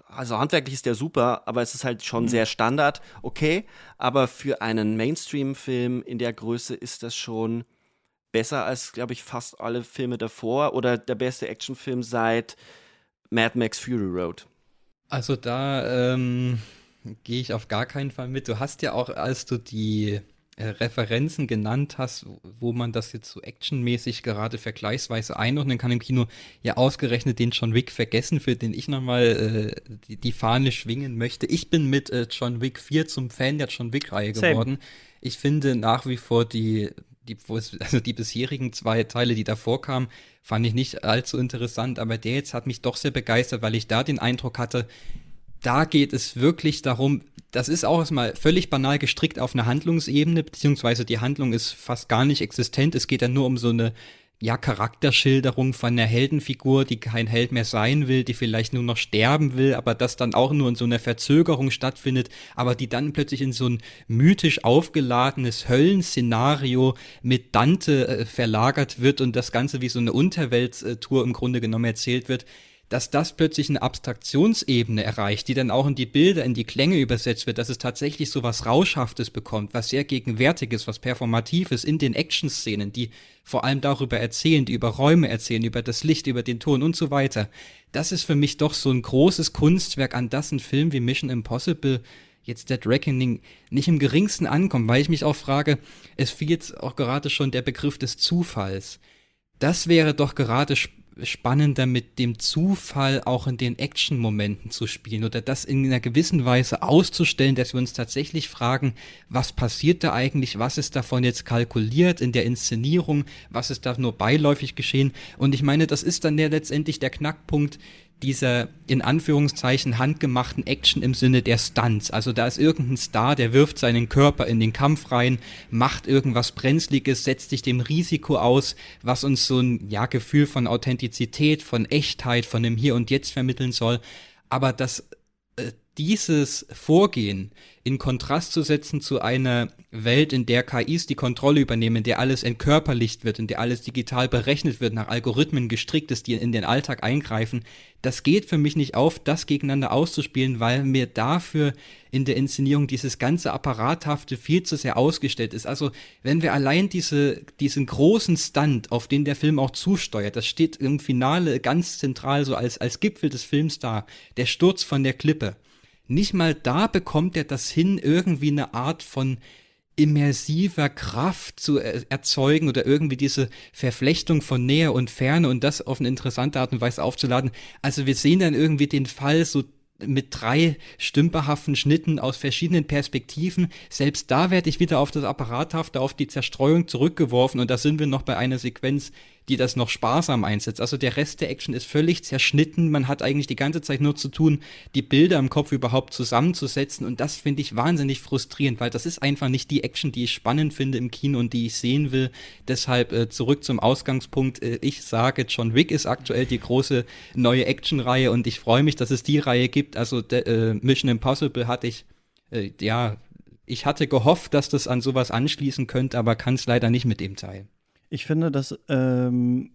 Speaker 2: also handwerklich ist der super, aber es ist halt schon mhm. sehr Standard, okay, aber für einen Mainstream-Film in der Größe ist das schon besser als, glaube ich, fast alle Filme davor oder der beste Actionfilm seit Mad Max Fury Road.
Speaker 3: Also da ähm, gehe ich auf gar keinen Fall mit. Du hast ja auch, als du die äh, Referenzen genannt hast, wo man das jetzt so actionmäßig gerade vergleichsweise einordnen kann im Kino, ja ausgerechnet den John Wick vergessen, für den ich nochmal äh, die, die Fahne schwingen möchte. Ich bin mit äh, John Wick 4 zum Fan der John Wick-Reihe geworden. Ich finde nach wie vor die, die, also die bisherigen zwei Teile, die davor kamen, fand ich nicht allzu interessant, aber der jetzt hat mich doch sehr begeistert, weil ich da den Eindruck hatte, da geht es wirklich darum, das ist auch erstmal völlig banal gestrickt auf einer Handlungsebene, beziehungsweise die Handlung ist fast gar nicht existent. Es geht dann nur um so eine ja, Charakterschilderung von einer Heldenfigur, die kein Held mehr sein will, die vielleicht nur noch sterben will, aber das dann auch nur in so einer Verzögerung stattfindet, aber die dann plötzlich in so ein mythisch aufgeladenes Höllenszenario mit Dante äh, verlagert wird und das Ganze wie so eine Unterwelttour im Grunde genommen erzählt wird dass das plötzlich eine Abstraktionsebene erreicht, die dann auch in die Bilder, in die Klänge übersetzt wird, dass es tatsächlich so was Rauschhaftes bekommt, was sehr gegenwärtiges, was Performatives in den Action-Szenen, die vor allem darüber erzählen, die über Räume erzählen, über das Licht, über den Ton und so weiter. Das ist für mich doch so ein großes Kunstwerk, an das ein Film wie Mission Impossible jetzt Dead Reckoning nicht im geringsten ankommt, weil ich mich auch frage, es jetzt auch gerade schon der Begriff des Zufalls. Das wäre doch gerade spannender mit dem Zufall auch in den Action-Momenten zu spielen oder das in einer gewissen Weise auszustellen, dass wir uns tatsächlich fragen, was passiert da eigentlich, was ist davon jetzt kalkuliert in der Inszenierung, was ist da nur beiläufig geschehen. Und ich meine, das ist dann ja letztendlich der Knackpunkt, dieser in Anführungszeichen handgemachten Action im Sinne der Stunts. Also da ist irgendein Star, der wirft seinen Körper in den Kampf rein, macht irgendwas Brenzliges, setzt sich dem Risiko aus, was uns so ein ja, Gefühl von Authentizität, von Echtheit, von dem Hier und Jetzt vermitteln soll. Aber das dieses Vorgehen in Kontrast zu setzen zu einer Welt, in der KIs die Kontrolle übernehmen, in der alles entkörperlicht wird, in der alles digital berechnet wird, nach Algorithmen gestrickt ist, die in den Alltag eingreifen, das geht für mich nicht auf, das gegeneinander auszuspielen, weil mir dafür in der Inszenierung dieses ganze Apparathafte viel zu sehr ausgestellt ist. Also wenn wir allein diese, diesen großen Stunt, auf den der Film auch zusteuert, das steht im Finale ganz zentral so als, als Gipfel des Films da, der Sturz von der Klippe nicht mal da bekommt er das hin, irgendwie eine Art von immersiver Kraft zu erzeugen oder irgendwie diese Verflechtung von Nähe und Ferne und das auf eine interessante Art und Weise aufzuladen. Also wir sehen dann irgendwie den Fall so mit drei stümperhaften Schnitten aus verschiedenen Perspektiven. Selbst da werde ich wieder auf das Apparathafte, auf die Zerstreuung zurückgeworfen und da sind wir noch bei einer Sequenz, die das noch sparsam einsetzt. Also der Rest der Action ist völlig zerschnitten. Man hat eigentlich die ganze Zeit nur zu tun, die Bilder im Kopf überhaupt zusammenzusetzen. Und das finde ich wahnsinnig frustrierend, weil das ist einfach nicht die Action, die ich spannend finde im Kino und die ich sehen will. Deshalb äh, zurück zum Ausgangspunkt. Äh, ich sage, John Wick ist aktuell die große neue Action-Reihe und ich freue mich, dass es die Reihe gibt. Also äh, Mission Impossible hatte ich, äh, ja, ich hatte gehofft, dass das an sowas anschließen könnte, aber kann es leider nicht mit dem Teil.
Speaker 1: Ich finde das ähm,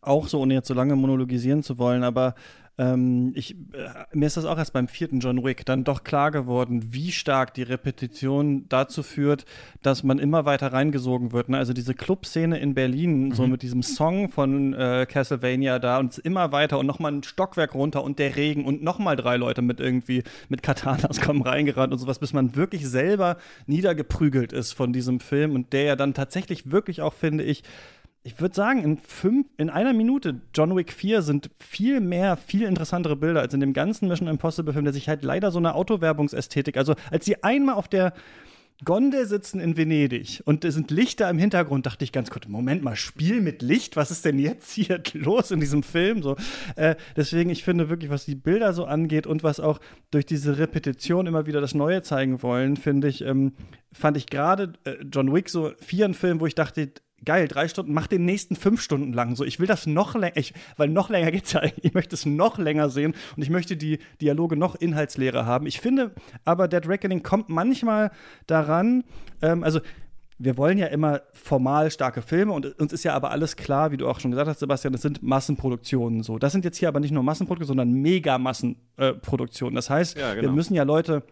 Speaker 1: auch so, ohne jetzt so lange monologisieren zu wollen, aber ähm, ich, äh, mir ist das auch erst beim vierten John Wick dann doch klar geworden, wie stark die Repetition dazu führt, dass man immer weiter reingesogen wird. Ne? Also diese Clubszene in Berlin, mhm. so mit diesem Song von äh, Castlevania da und immer weiter und nochmal ein Stockwerk runter und der Regen und nochmal drei Leute mit irgendwie mit Katanas kommen reingerannt und sowas, bis man wirklich selber niedergeprügelt ist von diesem Film und der ja dann tatsächlich wirklich auch, finde ich, ich würde sagen, in, fünf, in einer Minute John Wick 4 sind viel mehr, viel interessantere Bilder als in dem ganzen Mission Impossible Film, der sich halt leider so eine Autowerbungsästhetik, also als sie einmal auf der Gondel sitzen in Venedig und es sind Lichter im Hintergrund, dachte ich ganz kurz, Moment mal, Spiel mit Licht, was ist denn jetzt hier los in diesem Film? So, äh, deswegen, ich finde wirklich, was die Bilder so angeht und was auch durch diese Repetition immer wieder das Neue zeigen wollen, finde ich, ähm, fand ich gerade äh, John Wick so vier ein Film, wo ich dachte, geil, drei Stunden, mach den nächsten fünf Stunden lang. So, ich will das noch länger, weil noch länger geht's ja eigentlich. Ich möchte es noch länger sehen und ich möchte die Dialoge noch inhaltsleerer haben. Ich finde aber, Dead Reckoning kommt manchmal daran, ähm, also wir wollen ja immer formal starke Filme und uns ist ja aber alles klar, wie du auch schon gesagt hast, Sebastian, das sind Massenproduktionen so. Das sind jetzt hier aber nicht nur Massenproduktionen, sondern Megamassenproduktionen. Äh, das heißt, ja, genau. wir müssen ja Leute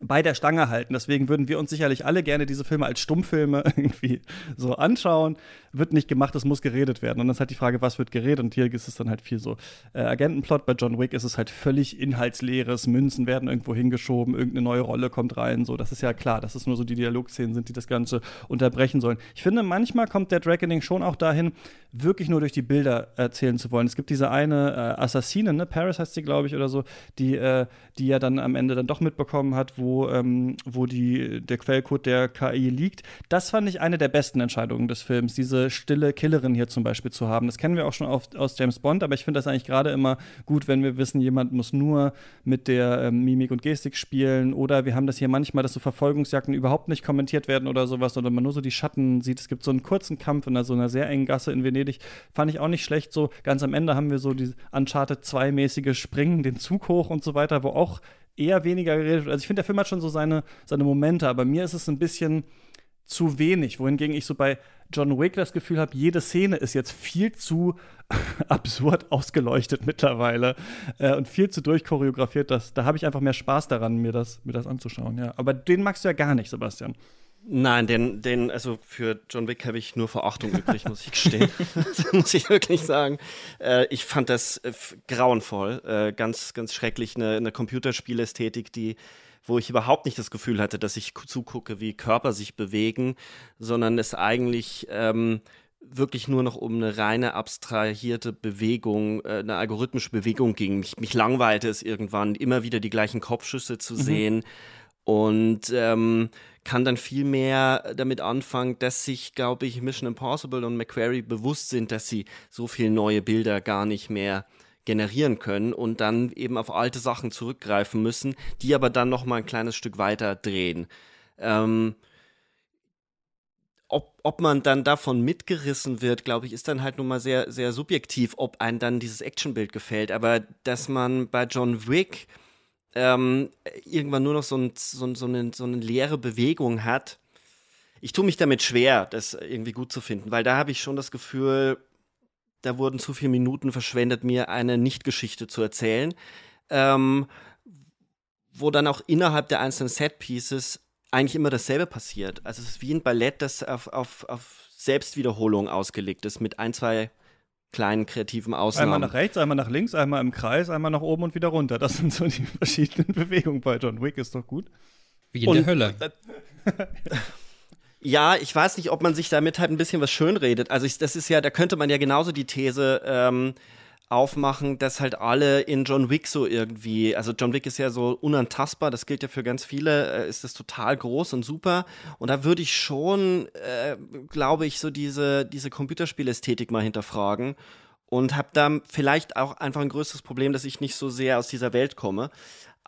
Speaker 1: bei der Stange halten. Deswegen würden wir uns sicherlich alle gerne diese Filme als Stummfilme irgendwie so anschauen. Wird nicht gemacht, es muss geredet werden. Und dann ist halt die Frage, was wird geredet? Und hier ist es dann halt viel so äh, Agentenplot. Bei John Wick ist es halt völlig inhaltsleeres. Münzen werden irgendwo hingeschoben, irgendeine neue Rolle kommt rein. So, das ist ja klar, dass es nur so die Dialogszenen sind, die das Ganze unterbrechen sollen. Ich finde, manchmal kommt Dead Reckoning schon auch dahin, wirklich nur durch die Bilder erzählen zu wollen. Es gibt diese eine äh, Assassine, ne? Paris heißt sie, glaube ich, oder so, die, äh, die ja dann am Ende dann doch mitbekommen hat, wo wo, ähm, wo die, der Quellcode der KI liegt. Das fand ich eine der besten Entscheidungen des Films, diese stille Killerin hier zum Beispiel zu haben. Das kennen wir auch schon auf, aus James Bond, aber ich finde das eigentlich gerade immer gut, wenn wir wissen, jemand muss nur mit der ähm, Mimik und Gestik spielen oder wir haben das hier manchmal, dass so Verfolgungsjagden überhaupt nicht kommentiert werden oder sowas, sondern man nur so die Schatten sieht. Es gibt so einen kurzen Kampf in so einer sehr engen Gasse in Venedig. Fand ich auch nicht schlecht. So ganz am Ende haben wir so die Uncharted 2-mäßige Springen, den Zug hoch und so weiter, wo auch eher weniger geredet. Also ich finde, der Film hat schon so seine, seine Momente, aber mir ist es ein bisschen zu wenig, wohingegen ich so bei John Wick das Gefühl habe, jede Szene ist jetzt viel zu absurd ausgeleuchtet mittlerweile äh, und viel zu durchchoreografiert. Das, da habe ich einfach mehr Spaß daran, mir das, mir das anzuschauen. Ja. Aber den magst du ja gar nicht, Sebastian.
Speaker 2: Nein, den, den, also für John Wick habe ich nur Verachtung übrig, muss ich gestehen. das muss ich wirklich sagen. Äh, ich fand das äh, grauenvoll, äh, ganz, ganz schrecklich, eine, eine Computerspielästhetik, die wo ich überhaupt nicht das Gefühl hatte, dass ich zugucke, wie Körper sich bewegen, sondern es eigentlich ähm, wirklich nur noch um eine reine abstrahierte Bewegung, äh, eine algorithmische Bewegung ging. Mich, mich langweilte es irgendwann, immer wieder die gleichen Kopfschüsse zu mhm. sehen und ähm, kann dann viel mehr damit anfangen, dass sich, glaube ich, Mission Impossible und McQuarrie bewusst sind, dass sie so viele neue Bilder gar nicht mehr generieren können und dann eben auf alte Sachen zurückgreifen müssen, die aber dann noch mal ein kleines Stück weiter drehen. Ähm, ob, ob man dann davon mitgerissen wird, glaube ich, ist dann halt nun mal sehr, sehr subjektiv, ob einem dann dieses Actionbild gefällt. Aber dass man bei John Wick ähm, irgendwann nur noch so, ein, so, so, eine, so eine leere Bewegung hat. Ich tue mich damit schwer, das irgendwie gut zu finden, weil da habe ich schon das Gefühl, da wurden zu viele Minuten verschwendet, mir eine Nicht-Geschichte zu erzählen, ähm, wo dann auch innerhalb der einzelnen Set-Pieces eigentlich immer dasselbe passiert. Also es ist wie ein Ballett, das auf, auf, auf Selbstwiederholung ausgelegt ist, mit ein, zwei kleinen kreativen Ausnahmen.
Speaker 1: Einmal nach rechts, einmal nach links, einmal im Kreis, einmal nach oben und wieder runter. Das sind so die verschiedenen Bewegungen bei John Wick, ist doch gut.
Speaker 3: Wie in und, der Hölle.
Speaker 2: Ja, ich weiß nicht, ob man sich damit halt ein bisschen was schönredet. Also ich, das ist ja, da könnte man ja genauso die These ähm, aufmachen, dass halt alle in John Wick so irgendwie, also John Wick ist ja so unantastbar, das gilt ja für ganz viele, äh, ist das total groß und super. Und da würde ich schon, äh, glaube ich, so diese, diese Computerspielästhetik mal hinterfragen und habe da vielleicht auch einfach ein größeres Problem, dass ich nicht so sehr aus dieser Welt komme.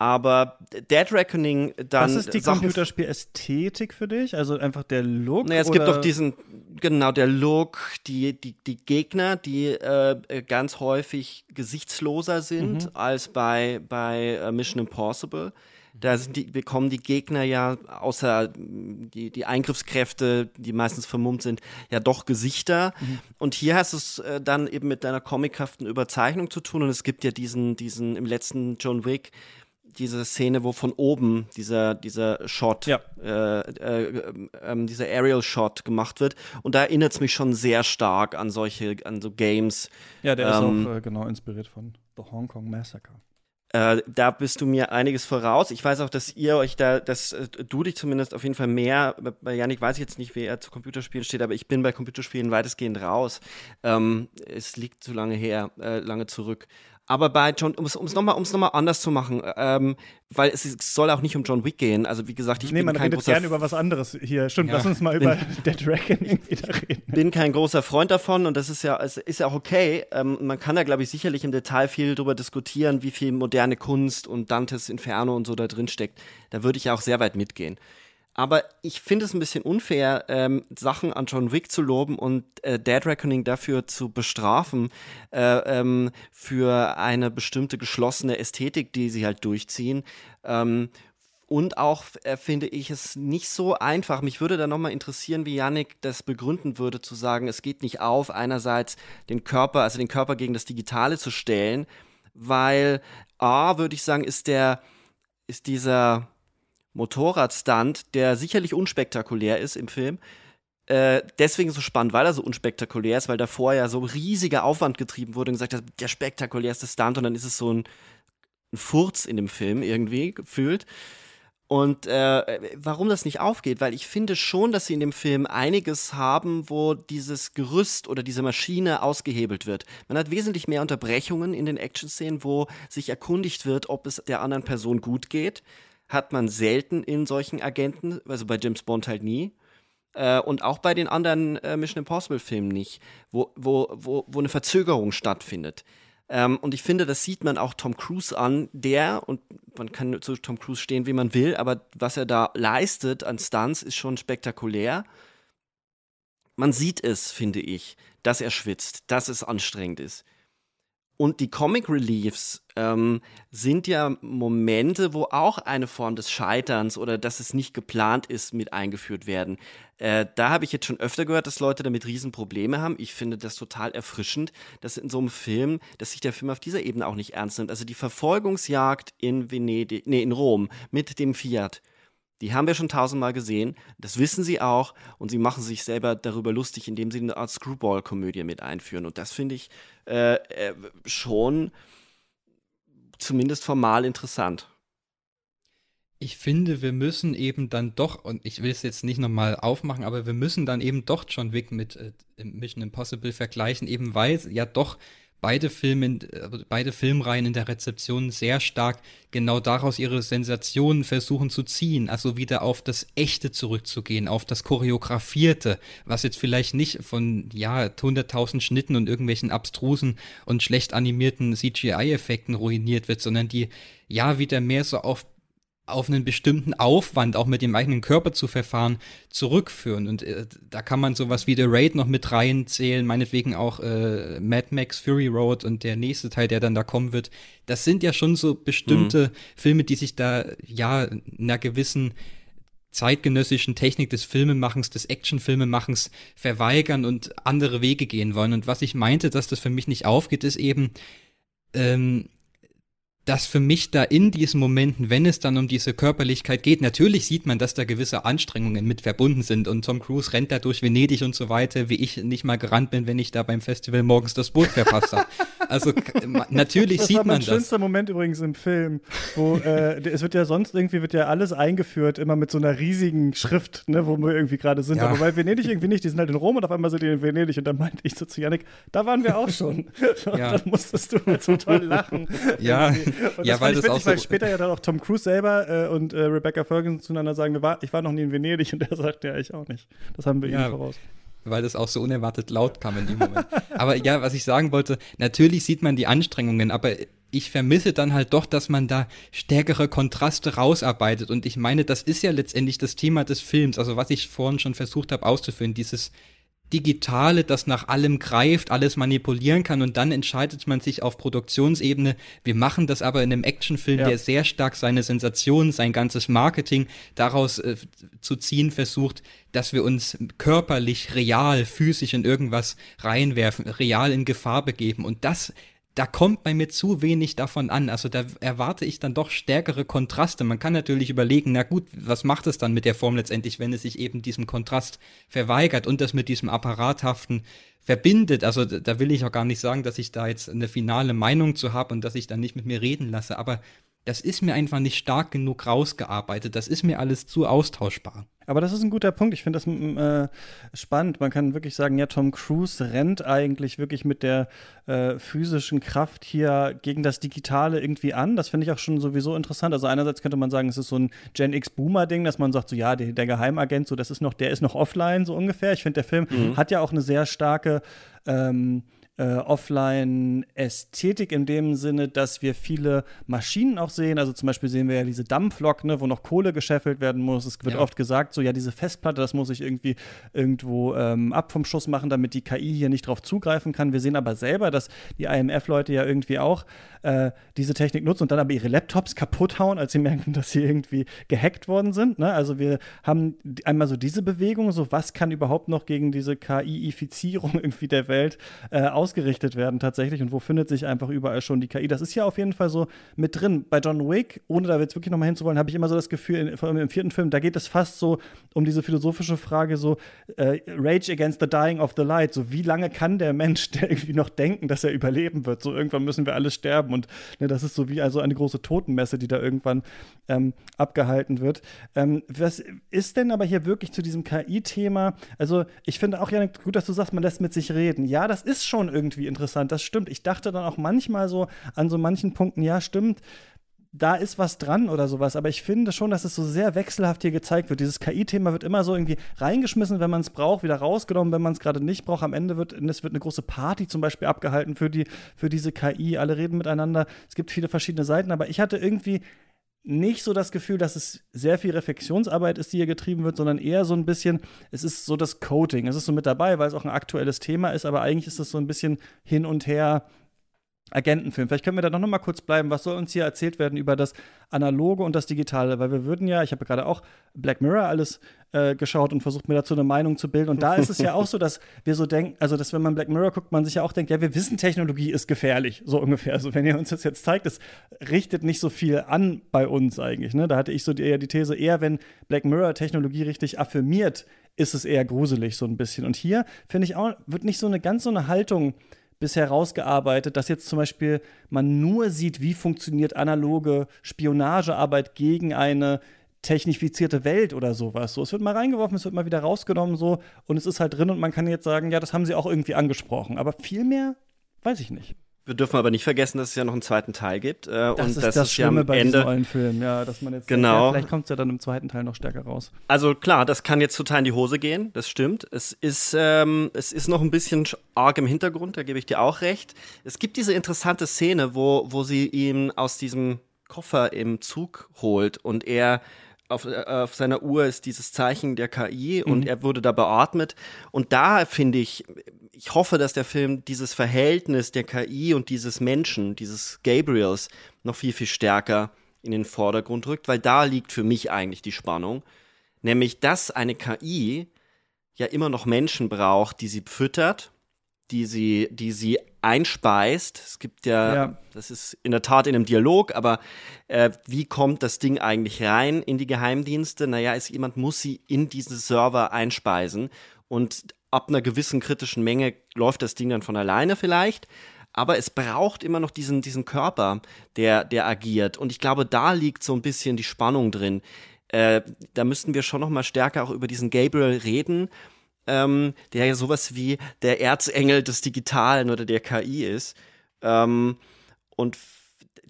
Speaker 2: Aber Dead Reckoning dann.
Speaker 1: Was ist die Computerspielästhetik für dich? Also einfach der Look?
Speaker 2: Naja, es oder? gibt doch diesen, genau, der Look, die, die, die Gegner, die äh, ganz häufig gesichtsloser sind mhm. als bei, bei uh, Mission Impossible. Da sind die, bekommen die Gegner ja, außer die, die Eingriffskräfte, die meistens vermummt sind, ja doch Gesichter. Mhm. Und hier hast du es äh, dann eben mit deiner comichaften Überzeichnung zu tun. Und es gibt ja diesen, diesen im letzten John Wick, diese Szene, wo von oben dieser, dieser Shot, ja. äh, äh, äh, dieser Aerial-Shot gemacht wird. Und da erinnert es mich schon sehr stark an solche, an so Games.
Speaker 1: Ja, der ähm, ist auch äh, genau inspiriert von The Hong Kong Massacre.
Speaker 2: Äh, da bist du mir einiges voraus. Ich weiß auch, dass ihr euch da, dass äh, du dich zumindest auf jeden Fall mehr, bei Janik weiß ich jetzt nicht, wie er zu Computerspielen steht, aber ich bin bei Computerspielen weitestgehend raus. Ähm, es liegt zu lange her, äh, lange zurück. Aber bei John, um es nochmal um's noch mal anders zu machen, ähm, weil es, es, soll auch nicht um John Wick gehen. Also wie gesagt, ich nee, bin man kein redet großer
Speaker 1: gerne über was anderes hier. Stimmt, ja. lass uns mal bin, über Dead Dragon wieder reden.
Speaker 2: Bin kein großer Freund davon und das ist ja, es ist ja auch okay. Ähm, man kann da, glaube ich, sicherlich im Detail viel drüber diskutieren, wie viel moderne Kunst und Dantes Inferno und so da drin steckt. Da würde ich ja auch sehr weit mitgehen. Aber ich finde es ein bisschen unfair, ähm, Sachen an John Wick zu loben und äh, Dead Reckoning dafür zu bestrafen, äh, ähm, für eine bestimmte geschlossene Ästhetik, die sie halt durchziehen. Ähm, und auch äh, finde ich es nicht so einfach. Mich würde da nochmal interessieren, wie Yannick das begründen würde, zu sagen, es geht nicht auf, einerseits den Körper, also den Körper gegen das Digitale zu stellen, weil A, würde ich sagen, ist der, ist dieser Motorradstunt, der sicherlich unspektakulär ist im Film. Äh, deswegen so spannend, weil er so unspektakulär ist, weil davor ja so riesiger Aufwand getrieben wurde und gesagt hat, der spektakulärste Stunt und dann ist es so ein, ein Furz in dem Film irgendwie gefühlt. Und äh, warum das nicht aufgeht, weil ich finde schon, dass sie in dem Film einiges haben, wo dieses Gerüst oder diese Maschine ausgehebelt wird. Man hat wesentlich mehr Unterbrechungen in den Action-Szenen, wo sich erkundigt wird, ob es der anderen Person gut geht hat man selten in solchen Agenten, also bei James Bond halt nie. Äh, und auch bei den anderen äh, Mission Impossible-Filmen nicht, wo, wo, wo, wo eine Verzögerung stattfindet. Ähm, und ich finde, das sieht man auch Tom Cruise an, der, und man kann zu Tom Cruise stehen, wie man will, aber was er da leistet an Stunts, ist schon spektakulär. Man sieht es, finde ich, dass er schwitzt, dass es anstrengend ist. Und die Comic Reliefs ähm, sind ja Momente, wo auch eine Form des Scheiterns oder dass es nicht geplant ist, mit eingeführt werden. Äh, da habe ich jetzt schon öfter gehört, dass Leute damit Riesenprobleme haben. Ich finde das total erfrischend, dass in so einem Film, dass sich der Film auf dieser Ebene auch nicht ernst nimmt. Also die Verfolgungsjagd in Venedig, nee, in Rom mit dem Fiat die haben wir schon tausendmal gesehen, das wissen sie auch und sie machen sich selber darüber lustig, indem sie eine Art Screwball-Komödie mit einführen. Und das finde ich äh, äh, schon zumindest formal interessant.
Speaker 3: Ich finde, wir müssen eben dann doch, und ich will es jetzt nicht nochmal aufmachen, aber wir müssen dann eben doch John Wick mit äh, Mission Impossible vergleichen, eben weil ja doch beide Filme, also beide Filmreihen in der Rezeption sehr stark genau daraus ihre Sensationen versuchen zu ziehen, also wieder auf das Echte zurückzugehen, auf das Choreografierte, was jetzt vielleicht nicht von, ja, 100.000 Schnitten und irgendwelchen abstrusen und schlecht animierten CGI-Effekten ruiniert wird, sondern die, ja, wieder mehr so auf auf einen bestimmten Aufwand, auch mit dem eigenen Körper zu verfahren, zurückführen. Und äh, da kann man sowas wie The Raid noch mit reinzählen, meinetwegen auch äh, Mad Max Fury Road und der nächste Teil, der dann da kommen wird. Das sind ja schon so bestimmte mhm. Filme, die sich da ja einer gewissen zeitgenössischen Technik des Filmemachens, des Actionfilmemachens verweigern und andere Wege gehen wollen. Und was ich meinte, dass das für mich nicht aufgeht, ist eben, ähm, dass für mich da in diesen Momenten, wenn es dann um diese Körperlichkeit geht, natürlich sieht man, dass da gewisse Anstrengungen mit verbunden sind und Tom Cruise rennt da durch Venedig und so weiter, wie ich nicht mal gerannt bin, wenn ich da beim Festival morgens das Boot verpasst habe. Also natürlich
Speaker 1: das
Speaker 3: sieht man
Speaker 1: das. Das war mein schönster Moment übrigens im Film, wo äh, es wird ja sonst irgendwie wird ja alles eingeführt, immer mit so einer riesigen Schrift, ne, wo wir irgendwie gerade sind. Ja. Aber bei Venedig irgendwie nicht, die sind halt in Rom und auf einmal sind die in Venedig und dann meinte ich so zu Janik, da waren wir auch schon. Ja. dann musstest du halt so toll lachen.
Speaker 3: Ja.
Speaker 1: Und ja, weil das witzig, auch so weil später ja dann auch Tom Cruise selber äh, und äh, Rebecca Ferguson zueinander sagen, war, ich war noch nie in Venedig und er sagt, ja, ich auch nicht. Das haben wir ja, ihm voraus
Speaker 3: weil das auch so unerwartet laut kam in dem Moment. aber ja, was ich sagen wollte, natürlich sieht man die Anstrengungen, aber ich vermisse dann halt doch, dass man da stärkere Kontraste rausarbeitet. Und ich meine, das ist ja letztendlich das Thema des Films. Also was ich vorhin schon versucht habe auszuführen, dieses Digitale, das nach allem greift, alles manipulieren kann und dann entscheidet man sich auf Produktionsebene, wir machen das aber in einem Actionfilm, ja. der sehr stark seine Sensation, sein ganzes Marketing daraus äh, zu ziehen versucht, dass wir uns körperlich, real, physisch in irgendwas reinwerfen, real in Gefahr begeben und das da kommt bei mir zu wenig davon an. Also da erwarte ich dann doch stärkere Kontraste. Man kann natürlich überlegen, na gut, was macht es dann mit der Form letztendlich, wenn es sich eben diesem Kontrast verweigert und das mit diesem Apparathaften verbindet. Also da will ich auch gar nicht sagen, dass ich da jetzt eine finale Meinung zu habe und dass ich dann nicht mit mir reden lasse. Aber das ist mir einfach nicht stark genug rausgearbeitet. Das ist mir alles zu austauschbar.
Speaker 1: Aber das ist ein guter Punkt. Ich finde das äh, spannend. Man kann wirklich sagen, ja, Tom Cruise rennt eigentlich wirklich mit der äh, physischen Kraft hier gegen das Digitale irgendwie an. Das finde ich auch schon sowieso interessant. Also einerseits könnte man sagen, es ist so ein Gen X Boomer Ding, dass man sagt, so ja, der, der Geheimagent, so das ist noch, der ist noch offline so ungefähr. Ich finde, der Film mhm. hat ja auch eine sehr starke ähm, äh, Offline-Ästhetik in dem Sinne, dass wir viele Maschinen auch sehen. Also zum Beispiel sehen wir ja diese Dampflok, ne, wo noch Kohle gescheffelt werden muss. Es wird ja. oft gesagt, so ja, diese Festplatte, das muss ich irgendwie irgendwo ähm, ab vom Schuss machen, damit die KI hier nicht drauf zugreifen kann. Wir sehen aber selber, dass die IMF-Leute ja irgendwie auch äh, diese Technik nutzen und dann aber ihre Laptops kaputt hauen, als sie merken, dass sie irgendwie gehackt worden sind. Ne? Also wir haben einmal so diese Bewegung, so was kann überhaupt noch gegen diese KI-Ifizierung irgendwie der Welt äh, aus ausgerichtet werden tatsächlich und wo findet sich einfach überall schon die KI. Das ist ja auf jeden Fall so mit drin. Bei John Wick, ohne da jetzt wirklich nochmal hinzuwollen, habe ich immer so das Gefühl, vor allem im vierten Film, da geht es fast so um diese philosophische Frage so äh, Rage against the dying of the light. So wie lange kann der Mensch, der irgendwie noch denken, dass er überleben wird? So irgendwann müssen wir alle sterben und ne, das ist so wie also eine große Totenmesse, die da irgendwann ähm, abgehalten wird. Ähm, was ist denn aber hier wirklich zu diesem KI-Thema? Also ich finde auch ja gut, dass du sagst, man lässt mit sich reden. Ja, das ist schon irgendwie interessant. Das stimmt. Ich dachte dann auch manchmal so an so manchen Punkten, ja, stimmt, da ist was dran oder sowas, aber ich finde schon, dass es so sehr wechselhaft hier gezeigt wird. Dieses KI-Thema wird immer so irgendwie reingeschmissen, wenn man es braucht, wieder rausgenommen, wenn man es gerade nicht braucht. Am Ende wird, es wird eine große Party zum Beispiel abgehalten für, die, für diese KI. Alle reden miteinander. Es gibt viele verschiedene Seiten, aber ich hatte irgendwie nicht so das Gefühl, dass es sehr viel Reflexionsarbeit ist, die hier getrieben wird, sondern eher so ein bisschen, es ist so das Coating. Es ist so mit dabei, weil es auch ein aktuelles Thema ist, aber eigentlich ist es so ein bisschen hin und her Agentenfilm. Vielleicht können wir da noch mal kurz bleiben. Was soll uns hier erzählt werden über das Analoge und das Digitale? Weil wir würden ja, ich habe gerade auch Black Mirror alles äh, geschaut und versucht mir dazu eine Meinung zu bilden. Und da ist es ja auch so, dass wir so denken, also dass wenn man Black Mirror guckt, man sich ja auch denkt, ja, wir wissen, Technologie ist gefährlich, so ungefähr. Also wenn ihr uns das jetzt zeigt, das richtet nicht so viel an bei uns eigentlich. Ne? Da hatte ich so die, eher die These, eher wenn Black Mirror Technologie richtig affirmiert, ist es eher gruselig so ein bisschen. Und hier finde ich auch, wird nicht so eine ganz so eine Haltung bisher rausgearbeitet, dass jetzt zum Beispiel man nur sieht, wie funktioniert analoge Spionagearbeit gegen eine technifizierte Welt oder sowas. So, es wird mal reingeworfen, es wird mal wieder rausgenommen so und es ist halt drin und man kann jetzt sagen, ja, das haben sie auch irgendwie angesprochen. Aber viel mehr weiß ich nicht.
Speaker 2: Wir dürfen aber nicht vergessen, dass es ja noch einen zweiten Teil gibt. Äh,
Speaker 1: das
Speaker 2: und
Speaker 1: ist das, das Schlimme ja bei Ende, diesen neuen Filmen, ja, dass man jetzt
Speaker 2: genau.
Speaker 1: Ja, vielleicht kommt es ja dann im zweiten Teil noch stärker raus.
Speaker 2: Also klar, das kann jetzt total in die Hose gehen, das stimmt. Es ist, ähm, es ist noch ein bisschen arg im Hintergrund, da gebe ich dir auch recht. Es gibt diese interessante Szene, wo, wo sie ihn aus diesem Koffer im Zug holt und er auf, äh, auf seiner Uhr ist dieses Zeichen der KI und mhm. er wurde da beatmet. Und da finde ich, ich hoffe, dass der Film dieses Verhältnis der KI und dieses Menschen, dieses Gabriels, noch viel, viel stärker in den Vordergrund rückt, weil da liegt für mich eigentlich die Spannung. Nämlich, dass eine KI ja immer noch Menschen braucht, die sie füttert, die sie, die sie einspeist. Es gibt ja, ja, das ist in der Tat in einem Dialog, aber äh, wie kommt das Ding eigentlich rein in die Geheimdienste? Naja, ist jemand muss sie in diesen Server einspeisen und ab einer gewissen kritischen Menge läuft das Ding dann von alleine vielleicht. Aber es braucht immer noch diesen, diesen Körper, der, der agiert. Und ich glaube, da liegt so ein bisschen die Spannung drin. Äh, da müssten wir schon noch mal stärker auch über diesen Gabriel reden ähm, der ja sowas wie der Erzengel des Digitalen oder der KI ist. Ähm, und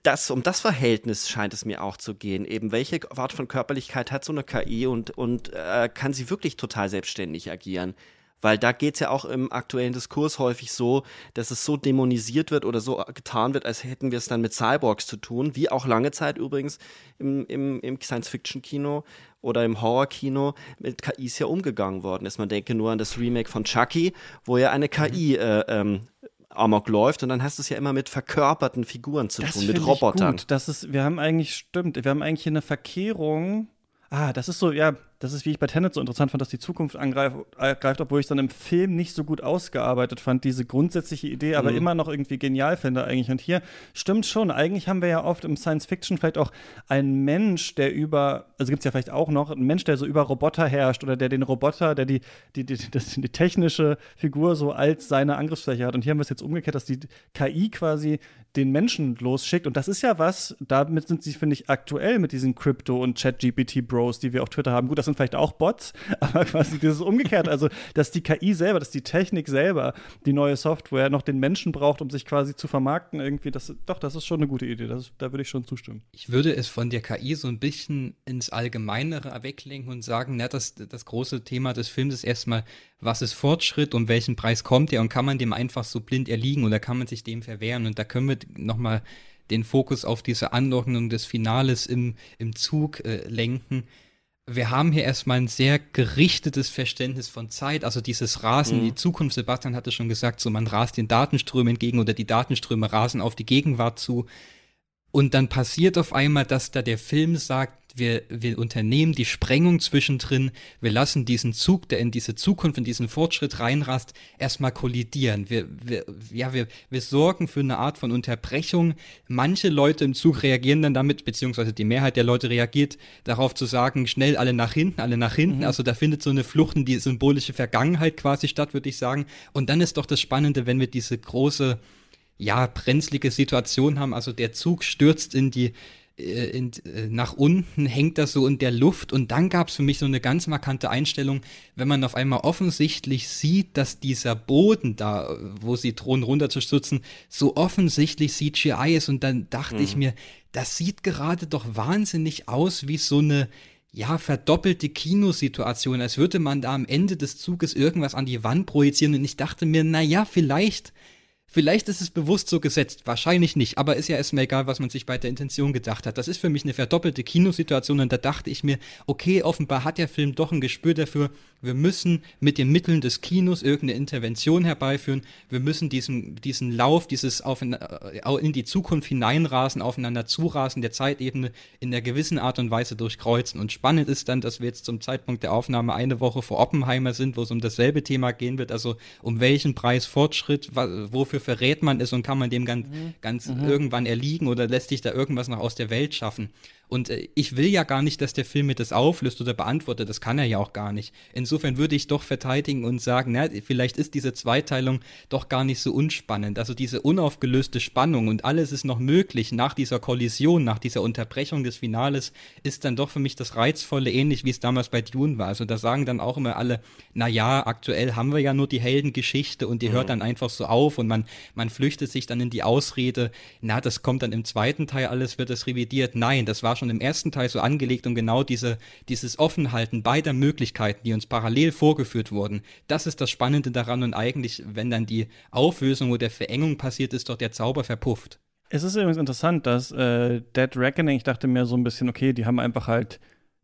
Speaker 2: das, um das Verhältnis scheint es mir auch zu gehen. Eben, welche Art von Körperlichkeit hat so eine KI und, und äh, kann sie wirklich total selbstständig agieren? Weil da geht es ja auch im aktuellen Diskurs häufig so, dass es so dämonisiert wird oder so getan wird, als hätten wir es dann mit Cyborgs zu tun, wie auch lange Zeit übrigens im, im, im Science-Fiction-Kino oder im Horror-Kino mit KIs ja umgegangen worden ist. Man denke nur an das Remake von Chucky, wo ja eine KI mhm. äh, ähm, Amok läuft und dann hast du es ja immer mit verkörperten Figuren zu
Speaker 1: das
Speaker 2: tun, mit Robotern.
Speaker 1: Ich gut. Das ist, wir haben eigentlich, stimmt, wir haben eigentlich hier eine Verkehrung. Ah, das ist so, ja, das ist, wie ich bei Tenet so interessant fand, dass die Zukunft angreift, obwohl ich es dann im Film nicht so gut ausgearbeitet fand, diese grundsätzliche Idee, aber mhm. immer noch irgendwie genial finde eigentlich. Und hier stimmt schon, eigentlich haben wir ja oft im Science Fiction vielleicht auch einen Mensch, der über, also gibt es ja vielleicht auch noch, einen Mensch, der so über Roboter herrscht oder der den Roboter, der die, die, die, das, die technische Figur so als seine Angriffsfläche hat. Und hier haben wir es jetzt umgekehrt, dass die KI quasi den Menschen losschickt. Und das ist ja was, damit sind sie, finde ich, aktuell mit diesen Crypto- und Chat-GPT-Bros, die wir auf Twitter haben. Gut, das sind vielleicht auch Bots, aber quasi dieses umgekehrt. Also, dass die KI selber, dass die Technik selber die neue Software noch den Menschen braucht, um sich quasi zu vermarkten, irgendwie, das, doch, das ist schon eine gute Idee. Das, da würde ich schon zustimmen.
Speaker 3: Ich würde es von der KI so ein bisschen ins Allgemeinere weglenken und sagen, na, das, das große Thema des Films ist erstmal, was ist Fortschritt, um welchen Preis kommt er und kann man dem einfach so blind erliegen oder kann man sich dem verwehren? Und da können wir nochmal den Fokus auf diese Anordnung des Finales im, im Zug äh, lenken. Wir haben hier erstmal ein sehr gerichtetes Verständnis von Zeit, also dieses Rasen, mhm. die Zukunft, Sebastian hatte schon gesagt, so man rast den Datenströmen entgegen oder die Datenströme rasen auf die Gegenwart zu. Und dann passiert auf einmal, dass da der Film sagt, wir, wir unternehmen die Sprengung zwischendrin, wir lassen diesen Zug, der in diese Zukunft, in diesen Fortschritt reinrast, erstmal kollidieren. Wir, wir, ja, wir, wir sorgen für eine Art von Unterbrechung. Manche Leute im Zug reagieren dann damit, beziehungsweise die Mehrheit der Leute reagiert darauf zu sagen, schnell alle nach hinten, alle nach hinten. Mhm. Also da findet so eine Flucht in die symbolische Vergangenheit quasi statt, würde ich sagen. Und dann ist doch das Spannende, wenn wir diese große ja, brenzlige Situation haben. Also der Zug stürzt in die in, äh, nach unten hängt das so in der Luft. Und dann gab es für mich so eine ganz markante Einstellung, wenn man auf einmal offensichtlich sieht, dass dieser Boden da, wo sie drohen runterzustürzen, so offensichtlich CGI ist. Und dann dachte mhm. ich mir, das sieht gerade doch wahnsinnig aus wie so eine ja, verdoppelte Kinosituation, als würde man da am Ende des Zuges irgendwas an die Wand projizieren. Und ich dachte mir, na ja, vielleicht Vielleicht ist es bewusst so gesetzt, wahrscheinlich nicht, aber ist ja erstmal egal, was man sich bei der Intention gedacht hat. Das ist für mich eine verdoppelte Kinosituation und da dachte ich mir, okay, offenbar hat der Film doch ein Gespür dafür, wir müssen mit den Mitteln des Kinos irgendeine Intervention herbeiführen. Wir müssen diesen, diesen Lauf, dieses auf in, äh, in die Zukunft hineinrasen, aufeinander zurasen der Zeitebene in einer gewissen Art und Weise durchkreuzen. Und spannend ist dann, dass wir jetzt zum Zeitpunkt der Aufnahme eine Woche vor Oppenheimer sind, wo es um dasselbe Thema gehen wird. Also um welchen Preis Fortschritt, wofür verrät man es und kann man dem ganz, mhm. ganz mhm. irgendwann erliegen oder lässt sich da irgendwas noch aus der Welt schaffen. Und äh, ich will ja gar nicht, dass der Film mir das auflöst oder beantwortet. Das kann er ja auch gar nicht. Insofern würde ich doch verteidigen und sagen, na, vielleicht ist diese Zweiteilung doch gar nicht so unspannend. Also diese unaufgelöste Spannung und alles ist noch möglich nach dieser Kollision, nach dieser Unterbrechung des Finales, ist dann doch für mich das Reizvolle, ähnlich wie es damals bei Dune war. Also da sagen dann auch immer alle, na ja, aktuell haben wir ja nur die Heldengeschichte und die mhm. hört dann einfach so auf und man, man flüchtet sich dann in die Ausrede, na, das kommt dann im zweiten Teil alles, wird das revidiert. Nein, das war schon im ersten Teil so angelegt, um genau diese, dieses Offenhalten beider Möglichkeiten, die uns parallel vorgeführt wurden. Das ist das Spannende daran und eigentlich, wenn dann die Auflösung oder Verengung passiert, ist doch der Zauber verpufft.
Speaker 1: Es ist übrigens interessant, dass äh, Dead Reckoning, ich dachte mir so ein bisschen, okay, die haben einfach halt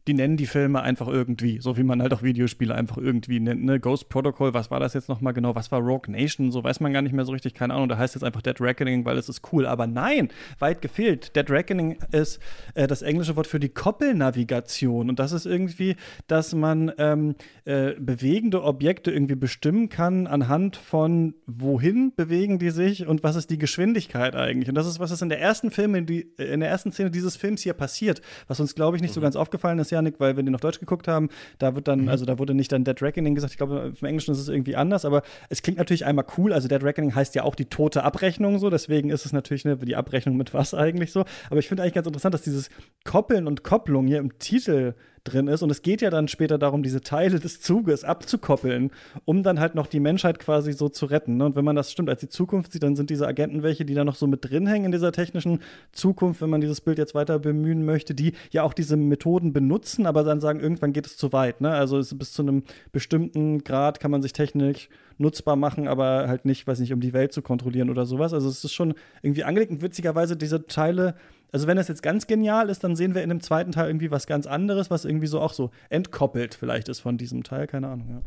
Speaker 1: die nennen die Filme einfach irgendwie, so wie man halt auch Videospiele einfach irgendwie nennt. Ne? Ghost Protocol, was war das jetzt nochmal genau? Was war Rogue Nation? So weiß man gar nicht mehr so richtig, keine Ahnung. Da heißt jetzt einfach Dead Reckoning, weil es ist cool. Aber nein, weit gefehlt. Dead Reckoning ist äh, das englische Wort für die Koppelnavigation. Und das ist irgendwie, dass man ähm, äh, bewegende Objekte irgendwie bestimmen kann anhand von wohin bewegen die sich und was ist die Geschwindigkeit eigentlich. Und das ist, was ist in der ersten Film, in, die, in der ersten Szene dieses Films hier passiert, was uns, glaube ich, nicht mhm. so ganz aufgefallen ist Janik, weil wir den auf Deutsch geguckt haben, da wird dann, mhm. also da wurde nicht dann Dead Reckoning gesagt, ich glaube, im Englischen ist es irgendwie anders, aber es klingt natürlich einmal cool. Also Dead Reckoning heißt ja auch die tote Abrechnung so, deswegen ist es natürlich ne, die Abrechnung mit was eigentlich so. Aber ich finde eigentlich ganz interessant, dass dieses Koppeln und Kopplung hier im Titel drin ist. Und es geht ja dann später darum, diese Teile des Zuges abzukoppeln, um dann halt noch die Menschheit quasi so zu retten. Ne? Und wenn man das stimmt als die Zukunft sieht, dann sind diese Agenten welche, die da noch so mit drin hängen in dieser technischen Zukunft, wenn man dieses Bild jetzt weiter bemühen möchte, die ja auch diese Methoden benutzen, aber dann sagen, irgendwann geht es zu weit. Ne? Also bis zu einem bestimmten Grad kann man sich technisch nutzbar machen, aber halt nicht, weiß nicht, um die Welt zu kontrollieren oder sowas. Also es ist schon irgendwie angelegt und witzigerweise diese Teile also wenn das jetzt ganz genial ist, dann sehen wir in dem zweiten Teil irgendwie was ganz anderes, was irgendwie so auch so entkoppelt vielleicht ist von diesem Teil, keine Ahnung, ja.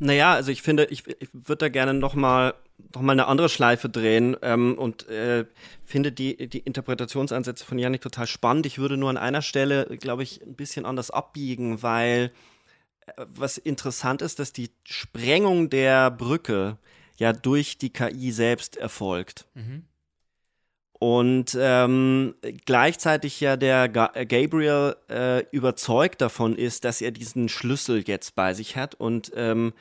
Speaker 2: Naja, also ich finde, ich, ich würde da gerne noch mal, noch mal eine andere Schleife drehen ähm, und äh, finde die, die Interpretationsansätze von Janik total spannend. Ich würde nur an einer Stelle, glaube ich, ein bisschen anders abbiegen, weil was interessant ist, dass die Sprengung der Brücke ja durch die KI selbst erfolgt. Mhm. Und ähm, gleichzeitig ja der Ga Gabriel äh, überzeugt davon ist, dass er diesen Schlüssel jetzt bei sich hat und ähm,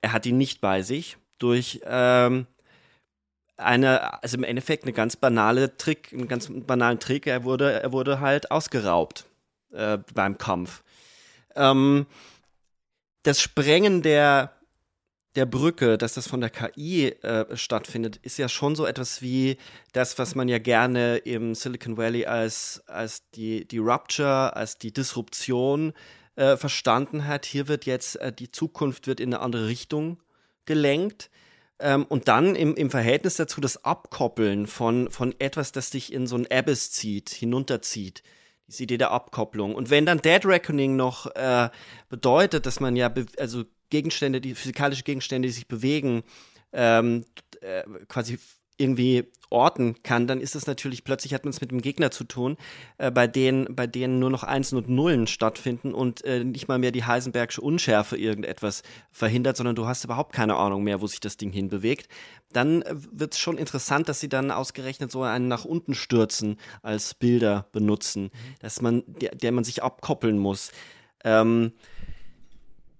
Speaker 2: er hat ihn nicht bei sich durch ähm, eine, also im Endeffekt eine ganz banale Trick, einen ganz banalen Trick. Er wurde, er wurde halt ausgeraubt äh, beim Kampf. Ähm, das Sprengen der, der Brücke, dass das von der KI äh, stattfindet, ist ja schon so etwas wie das, was man ja gerne im Silicon Valley als, als die, die Rupture, als die Disruption äh, verstanden hat. Hier wird jetzt äh, die Zukunft wird in eine andere Richtung gelenkt. Ähm, und dann im, im Verhältnis dazu das Abkoppeln von, von etwas, das dich in so ein Abyss zieht, hinunterzieht. Diese Idee der Abkopplung. Und wenn dann Dead Reckoning noch äh, bedeutet, dass man ja, also Gegenstände, die physikalische Gegenstände, die sich bewegen, ähm, äh, quasi irgendwie orten kann, dann ist es natürlich plötzlich hat man es mit einem Gegner zu tun, äh, bei denen bei denen nur noch Einsen und Nullen stattfinden und äh, nicht mal mehr die Heisenbergsche Unschärfe irgendetwas verhindert, sondern du hast überhaupt keine Ahnung mehr, wo sich das Ding hinbewegt. Dann äh, wird es schon interessant, dass sie dann ausgerechnet so einen nach unten stürzen als Bilder benutzen, mhm. dass man der, der man sich abkoppeln muss. Ähm,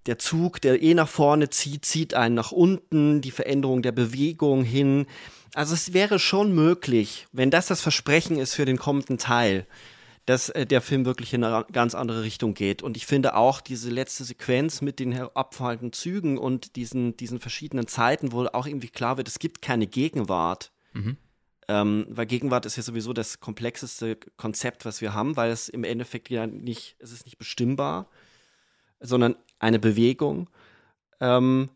Speaker 2: der Zug, der eh nach vorne zieht, zieht einen nach unten, die Veränderung der Bewegung hin. Also es wäre schon möglich, wenn das das Versprechen ist für den kommenden Teil, dass äh, der Film wirklich in eine ganz andere Richtung geht. Und ich finde auch diese letzte Sequenz mit den abfallenden Zügen und diesen, diesen verschiedenen Zeiten, wo auch irgendwie klar wird, es gibt keine Gegenwart. Mhm. Ähm, weil Gegenwart ist ja sowieso das komplexeste Konzept, was wir haben, weil es im Endeffekt ja nicht, es ist nicht bestimmbar, sondern eine Bewegung. Ähm,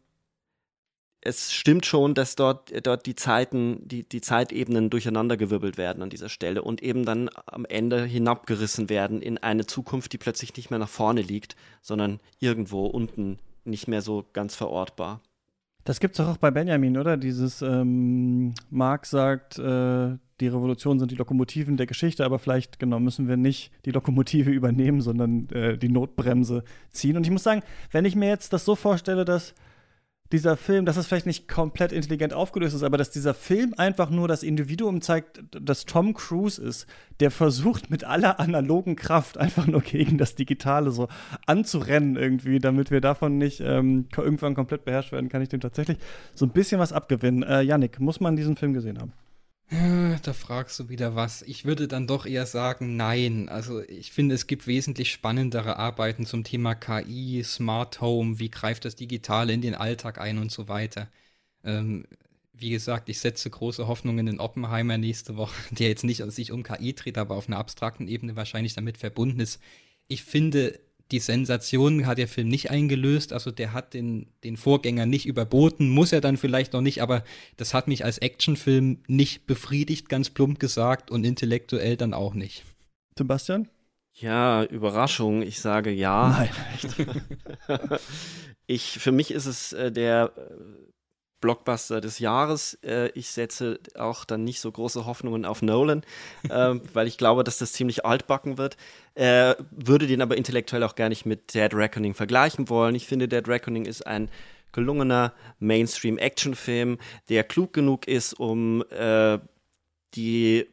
Speaker 2: es stimmt schon, dass dort, dort die Zeiten, die, die Zeitebenen durcheinandergewirbelt werden an dieser Stelle und eben dann am Ende hinabgerissen werden in eine Zukunft, die plötzlich nicht mehr nach vorne liegt, sondern irgendwo unten nicht mehr so ganz verortbar.
Speaker 1: Das gibt es doch auch bei Benjamin, oder? Dieses ähm, Marx sagt, äh, die Revolutionen sind die Lokomotiven der Geschichte, aber vielleicht genau müssen wir nicht die Lokomotive übernehmen, sondern äh, die Notbremse ziehen. Und ich muss sagen, wenn ich mir jetzt das so vorstelle, dass dieser Film, dass es vielleicht nicht komplett intelligent aufgelöst ist, aber dass dieser Film einfach nur das Individuum zeigt, das Tom Cruise ist, der versucht mit aller analogen Kraft einfach nur gegen das Digitale so anzurennen irgendwie, damit wir davon nicht ähm, irgendwann komplett beherrscht werden, kann ich dem tatsächlich so ein bisschen was abgewinnen. Äh, Yannick, muss man diesen Film gesehen haben?
Speaker 3: Da fragst du wieder was. Ich würde dann doch eher sagen, nein. Also ich finde, es gibt wesentlich spannendere Arbeiten zum Thema KI, Smart Home, wie greift das Digitale in den Alltag ein und so weiter. Ähm, wie gesagt, ich setze große Hoffnungen in Oppenheimer nächste Woche, der jetzt nicht sich um KI dreht, aber auf einer abstrakten Ebene wahrscheinlich damit verbunden ist. Ich finde, die Sensation hat der Film nicht eingelöst, also der hat den, den Vorgänger nicht überboten, muss er dann vielleicht noch nicht, aber das hat mich als Actionfilm nicht befriedigt, ganz plump gesagt, und intellektuell dann auch nicht.
Speaker 1: Sebastian?
Speaker 2: Ja, Überraschung, ich sage ja.
Speaker 1: Nein, echt.
Speaker 2: ich, für mich ist es äh, der äh, Blockbuster des Jahres. Äh, ich setze auch dann nicht so große Hoffnungen auf Nolan, äh, weil ich glaube, dass das ziemlich altbacken wird. Äh, würde den aber intellektuell auch gar nicht mit Dead Reckoning vergleichen wollen. Ich finde, Dead Reckoning ist ein gelungener Mainstream-Action-Film, der klug genug ist, um äh, die,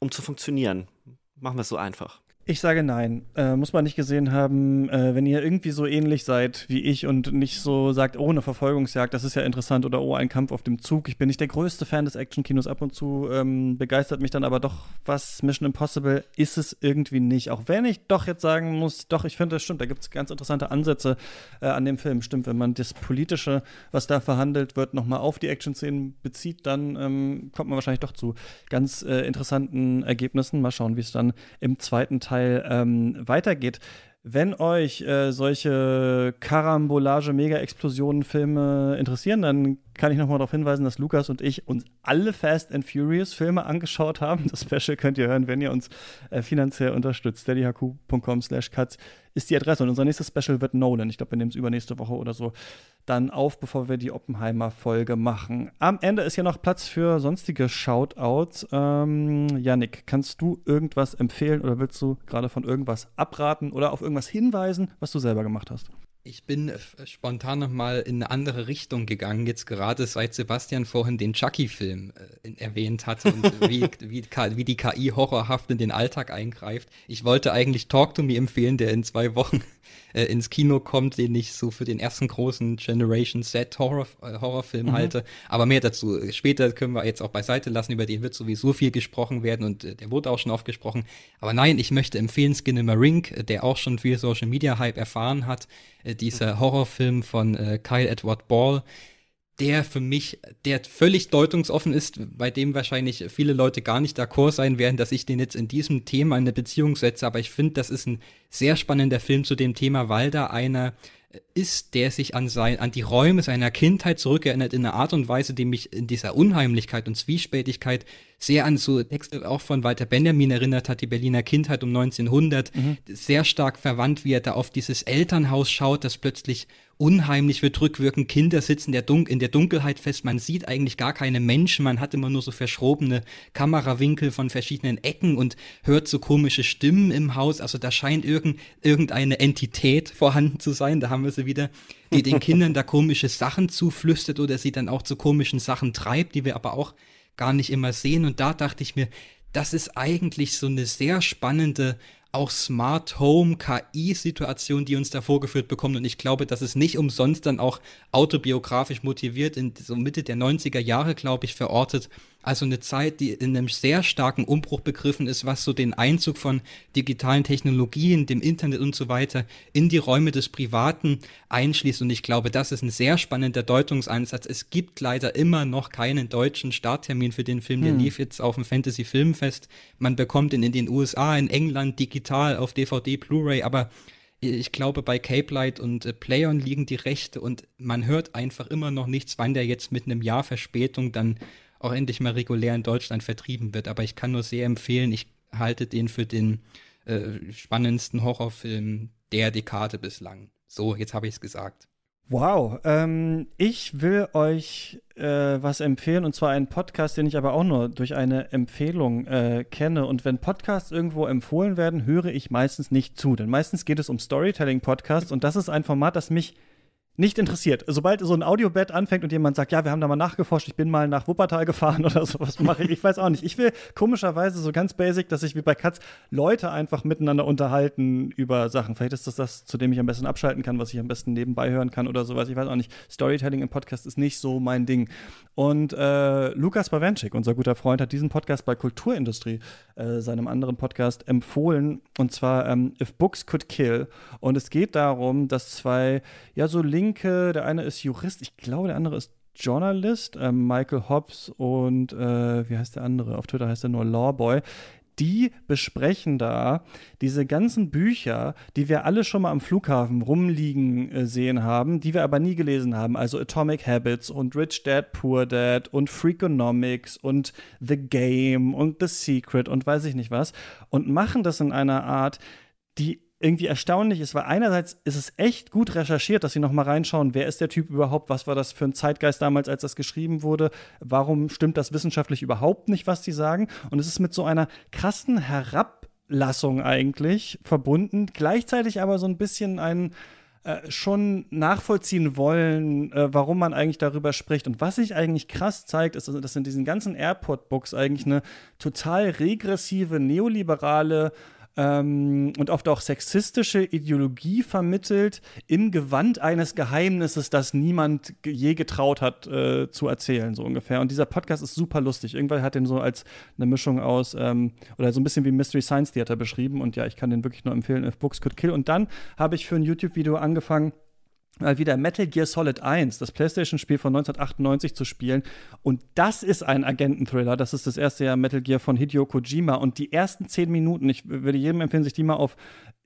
Speaker 2: um zu funktionieren. Machen wir es so einfach.
Speaker 1: Ich sage nein. Äh, muss man nicht gesehen haben. Äh, wenn ihr irgendwie so ähnlich seid wie ich und nicht so sagt, oh, eine Verfolgungsjagd, das ist ja interessant oder oh, ein Kampf auf dem Zug. Ich bin nicht der größte Fan des Actionkinos. Ab und zu ähm, begeistert mich dann aber doch was Mission Impossible ist es irgendwie nicht. Auch wenn ich doch jetzt sagen muss, doch, ich finde, das stimmt. Da gibt es ganz interessante Ansätze äh, an dem Film. Stimmt, wenn man das Politische, was da verhandelt wird, nochmal auf die Action-Szenen bezieht, dann ähm, kommt man wahrscheinlich doch zu ganz äh, interessanten Ergebnissen. Mal schauen, wie es dann im zweiten Teil Teil ähm, weitergeht. Wenn euch äh, solche Karambolage, Mega-Explosionen-Filme interessieren, dann kann ich nochmal darauf hinweisen, dass Lukas und ich uns alle Fast and Furious-Filme angeschaut haben. Das Special könnt ihr hören, wenn ihr uns äh, finanziell unterstützt. steadyhq.com slash cuts ist die Adresse. Und unser nächstes Special wird Nolan. Ich glaube, wir nehmen es übernächste Woche oder so dann auf, bevor wir die Oppenheimer-Folge machen. Am Ende ist ja noch Platz für sonstige Shoutouts. Ähm, Yannick, kannst du irgendwas empfehlen oder willst du gerade von irgendwas abraten oder auf irgendwas hinweisen, was du selber gemacht hast?
Speaker 3: Ich bin äh, spontan nochmal in eine andere Richtung gegangen, jetzt gerade seit Sebastian vorhin den Chucky-Film äh, erwähnt hat und wie, wie, wie, die KI horrorhaft in den Alltag eingreift. Ich wollte eigentlich Talk to Me empfehlen, der in zwei Wochen äh, ins Kino kommt, den ich so für den ersten großen Generation Z Horror, äh, Horrorfilm mhm. halte. Aber mehr dazu später können wir jetzt auch beiseite lassen. Über den wird sowieso viel gesprochen werden und äh, der wurde auch schon oft gesprochen. Aber nein, ich möchte empfehlen Skinnamarink, der auch schon viel Social Media Hype erfahren hat äh, dieser Horrorfilm von äh, Kyle Edward Ball, der für mich, der völlig deutungsoffen ist, bei dem wahrscheinlich viele Leute gar nicht d'accord sein werden, dass ich den jetzt in diesem Thema in eine Beziehung setze. Aber ich finde, das ist ein sehr spannender Film zu dem Thema, weil da einer ist, der sich an, sein, an die Räume seiner Kindheit zurückerinnert in einer Art und Weise, die mich in dieser Unheimlichkeit und Zwiespältigkeit sehr an so Texte auch von Walter Benjamin erinnert hat, die Berliner Kindheit um 1900, mhm. sehr stark verwandt, wie er da auf dieses Elternhaus schaut, das plötzlich unheimlich wird rückwirkend. Kinder sitzen der in der Dunkelheit fest. Man sieht eigentlich gar keine Menschen. Man hat immer nur so verschrobene Kamerawinkel von verschiedenen Ecken und hört so komische Stimmen im Haus. Also da scheint irgend, irgendeine Entität vorhanden zu sein. Da haben wir sie wieder, die den Kindern da komische Sachen zuflüstert oder sie dann auch zu komischen Sachen treibt, die wir aber auch gar nicht immer sehen. Und da dachte ich mir, das ist eigentlich so eine sehr spannende auch Smart Home KI-Situation, die uns da vorgeführt bekommt. Und ich glaube, dass es nicht umsonst dann auch autobiografisch motiviert in so Mitte der 90er Jahre, glaube ich, verortet also eine Zeit, die in einem sehr starken Umbruch begriffen ist, was so den Einzug von digitalen Technologien, dem Internet und so weiter in die Räume des Privaten einschließt. Und ich glaube, das ist ein sehr spannender Deutungsansatz. Es gibt leider immer noch keinen deutschen Starttermin für den Film. Der hm. lief jetzt auf dem Fantasy Filmfest. Man bekommt ihn in den USA, in England digital auf DVD, Blu-ray, aber ich glaube, bei Cape Light und äh, Playon liegen die Rechte und man hört einfach immer noch nichts, wann der jetzt mit einem Jahr Verspätung dann auch endlich mal regulär in Deutschland vertrieben wird. Aber ich kann nur sehr empfehlen, ich halte den für den äh, spannendsten Horrorfilm der Dekade bislang. So, jetzt habe ich es gesagt.
Speaker 1: Wow, ähm, ich will euch äh, was empfehlen und zwar einen Podcast, den ich aber auch nur durch eine Empfehlung äh, kenne. Und wenn Podcasts irgendwo empfohlen werden, höre ich meistens nicht zu, denn meistens geht es um Storytelling-Podcasts und das ist ein Format, das mich nicht interessiert. Sobald so ein Audiobett anfängt und jemand sagt, ja, wir haben da mal nachgeforscht, ich bin mal nach Wuppertal gefahren oder sowas mache ich, ich weiß auch nicht. Ich will komischerweise so ganz basic, dass sich wie bei Katz Leute einfach miteinander unterhalten über Sachen. Vielleicht ist das das, zu dem ich am besten abschalten kann, was ich am besten nebenbei hören kann oder sowas. Ich weiß auch nicht. Storytelling im Podcast ist nicht so mein Ding. Und äh, Lukas Bawenschik, unser guter Freund, hat diesen Podcast bei Kulturindustrie, äh, seinem anderen Podcast, empfohlen. Und zwar ähm, If Books Could Kill. Und es geht darum, dass zwei, ja, so Linke, der eine ist Jurist, ich glaube, der andere ist Journalist, äh, Michael Hobbs und äh, wie heißt der andere? Auf Twitter heißt er nur Lawboy die besprechen da diese ganzen Bücher, die wir alle schon mal am Flughafen rumliegen äh, sehen haben, die wir aber nie gelesen haben. Also Atomic Habits und Rich Dad, Poor Dad und Freakonomics und The Game und The Secret und weiß ich nicht was. Und machen das in einer Art, die irgendwie erstaunlich ist, weil einerseits ist es echt gut recherchiert, dass sie noch mal reinschauen, wer ist der Typ überhaupt, was war das für ein Zeitgeist damals, als das geschrieben wurde, warum stimmt das wissenschaftlich überhaupt nicht, was die sagen und es ist mit so einer krassen Herablassung eigentlich verbunden, gleichzeitig aber so ein bisschen ein äh, schon nachvollziehen wollen, äh, warum man eigentlich darüber spricht. Und was sich eigentlich krass zeigt, ist, dass in diesen ganzen Airport-Books eigentlich eine total regressive, neoliberale ähm, und oft auch sexistische Ideologie vermittelt im Gewand eines Geheimnisses, das niemand je getraut hat äh, zu erzählen, so ungefähr. Und dieser Podcast ist super lustig. Irgendwann hat den so als eine Mischung aus ähm, oder so ein bisschen wie Mystery Science Theater beschrieben. Und ja, ich kann den wirklich nur empfehlen, If Books Could Kill. Und dann habe ich für ein YouTube-Video angefangen, mal wieder Metal Gear Solid 1, das PlayStation-Spiel von 1998 zu spielen. Und das ist ein Agenten-Thriller. Das ist das erste Jahr Metal Gear von Hideo Kojima. Und die ersten zehn Minuten, ich würde jedem empfehlen, sich die mal auf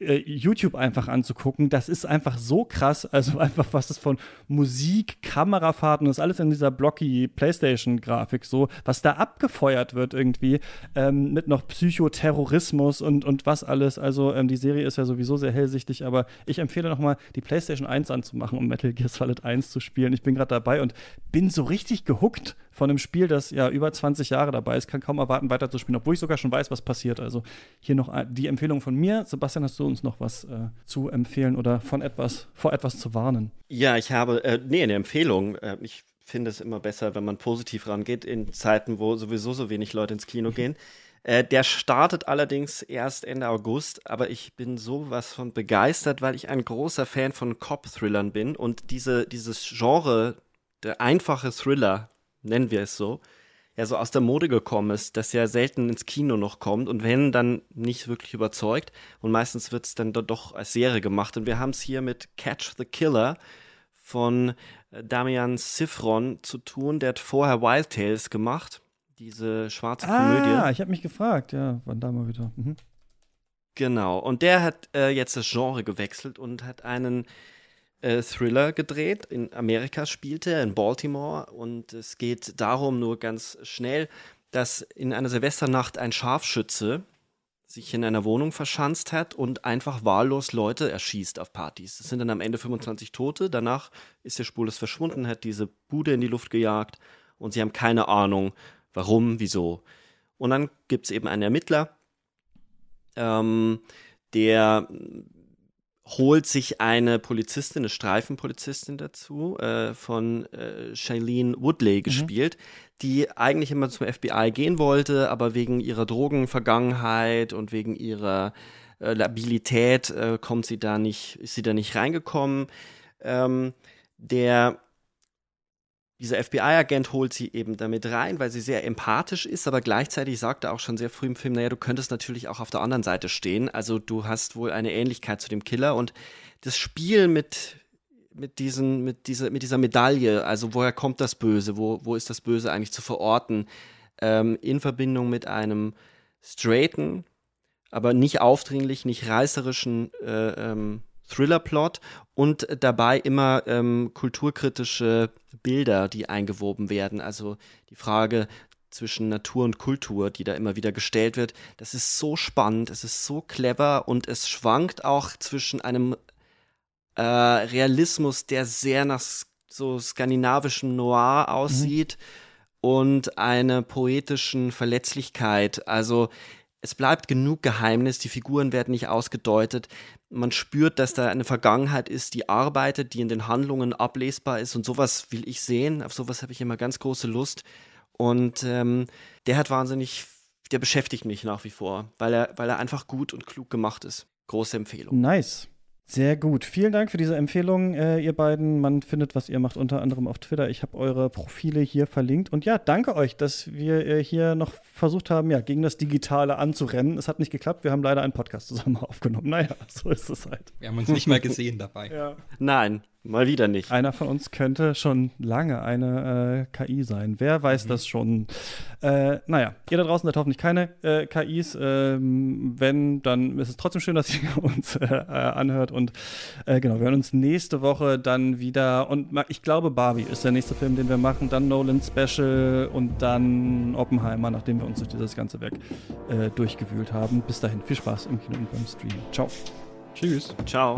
Speaker 1: äh, YouTube einfach anzugucken. Das ist einfach so krass. Also einfach, was es von Musik, Kamerafahrten, das ist alles in dieser blocky PlayStation-Grafik so, was da abgefeuert wird irgendwie, ähm, mit noch Psychoterrorismus und, und was alles. Also ähm, die Serie ist ja sowieso sehr hellsichtig, aber ich empfehle noch mal, die PlayStation 1 anzumachen, um Metal Gear Solid 1 zu spielen. Ich bin gerade dabei und bin so richtig gehuckt von einem Spiel, das ja über 20 Jahre dabei ist, kann kaum erwarten, weiterzuspielen, obwohl ich sogar schon weiß, was passiert. Also hier noch die Empfehlung von mir. Sebastian, hast du uns noch was äh, zu empfehlen oder von etwas, vor etwas zu warnen?
Speaker 2: Ja, ich habe, äh, nee, eine Empfehlung. Äh, ich finde es immer besser, wenn man positiv rangeht in Zeiten, wo sowieso so wenig Leute ins Kino gehen. Äh, der startet allerdings erst Ende August, aber ich bin sowas von begeistert, weil ich ein großer Fan von Cop-Thrillern bin. Und diese, dieses Genre, der einfache Thriller, nennen wir es so, ja so aus der Mode gekommen ist, dass ja selten ins Kino noch kommt und wenn, dann nicht wirklich überzeugt. Und meistens wird es dann doch als Serie gemacht. Und wir haben es hier mit Catch the Killer von äh, Damian Sifron zu tun, der hat vorher Wild Tales gemacht diese schwarze ah, Komödie.
Speaker 1: Ah, ich habe mich gefragt, ja, wann da mal wieder. Mhm.
Speaker 2: Genau, und der hat äh, jetzt das Genre gewechselt und hat einen äh, Thriller gedreht. In Amerika spielte er, in Baltimore. Und es geht darum, nur ganz schnell, dass in einer Silvesternacht ein Scharfschütze sich in einer Wohnung verschanzt hat und einfach wahllos Leute erschießt auf Partys. Es sind dann am Ende 25 Tote. Danach ist der spurlos verschwunden, hat diese Bude in die Luft gejagt und sie haben keine Ahnung, Warum, wieso? Und dann gibt es eben einen Ermittler, ähm, der holt sich eine Polizistin, eine Streifenpolizistin dazu, äh, von äh, Shailene Woodley mhm. gespielt, mhm. die eigentlich immer zum FBI gehen wollte, aber wegen ihrer Drogenvergangenheit und wegen ihrer äh, Labilität äh, kommt sie da nicht, ist sie da nicht reingekommen. Ähm, der dieser FBI-Agent holt sie eben damit rein, weil sie sehr empathisch ist, aber gleichzeitig sagt er auch schon sehr früh im Film, naja, du könntest natürlich auch auf der anderen Seite stehen. Also du hast wohl eine Ähnlichkeit zu dem Killer. Und das Spiel mit, mit, diesen, mit, dieser, mit dieser Medaille, also woher kommt das Böse, wo, wo ist das Böse eigentlich zu verorten, ähm, in Verbindung mit einem straighten, aber nicht aufdringlich, nicht reißerischen äh, ähm, Thriller-Plot und dabei immer ähm, kulturkritische Bilder, die eingewoben werden. Also die Frage zwischen Natur und Kultur, die da immer wieder gestellt wird. Das ist so spannend, es ist so clever und es schwankt auch zwischen einem äh, Realismus, der sehr nach so skandinavischem Noir aussieht mhm. und einer poetischen Verletzlichkeit. Also es bleibt genug Geheimnis, die Figuren werden nicht ausgedeutet. Man spürt, dass da eine Vergangenheit ist, die arbeitet, die in den Handlungen ablesbar ist und sowas will ich sehen. Auf sowas habe ich immer ganz große Lust. Und ähm, der hat wahnsinnig, der beschäftigt mich nach wie vor, weil er, weil er einfach gut und klug gemacht ist. Große Empfehlung.
Speaker 1: Nice. Sehr gut. Vielen Dank für diese Empfehlung, äh, ihr beiden. Man findet, was ihr macht, unter anderem auf Twitter. Ich habe eure Profile hier verlinkt. Und ja, danke euch, dass wir äh, hier noch versucht haben, ja, gegen das Digitale anzurennen. Es hat nicht geklappt. Wir haben leider einen Podcast zusammen aufgenommen. Naja, so ist es halt.
Speaker 3: Wir haben uns nicht mal gesehen dabei.
Speaker 2: ja. Nein, Mal wieder nicht.
Speaker 1: Einer von uns könnte schon lange eine äh, KI sein. Wer weiß mhm. das schon? Äh, naja, ihr da draußen seid hoffentlich keine äh, KIs. Ähm, wenn, dann ist es trotzdem schön, dass ihr uns äh, äh, anhört. Und äh, genau, wir hören uns nächste Woche dann wieder. Und ich glaube, Barbie ist der nächste Film, den wir machen. Dann Nolan Special und dann Oppenheimer, nachdem wir uns durch dieses ganze Werk durchgewühlt haben. Bis dahin, viel Spaß im Kino und beim Stream. Ciao.
Speaker 2: Tschüss. Ciao.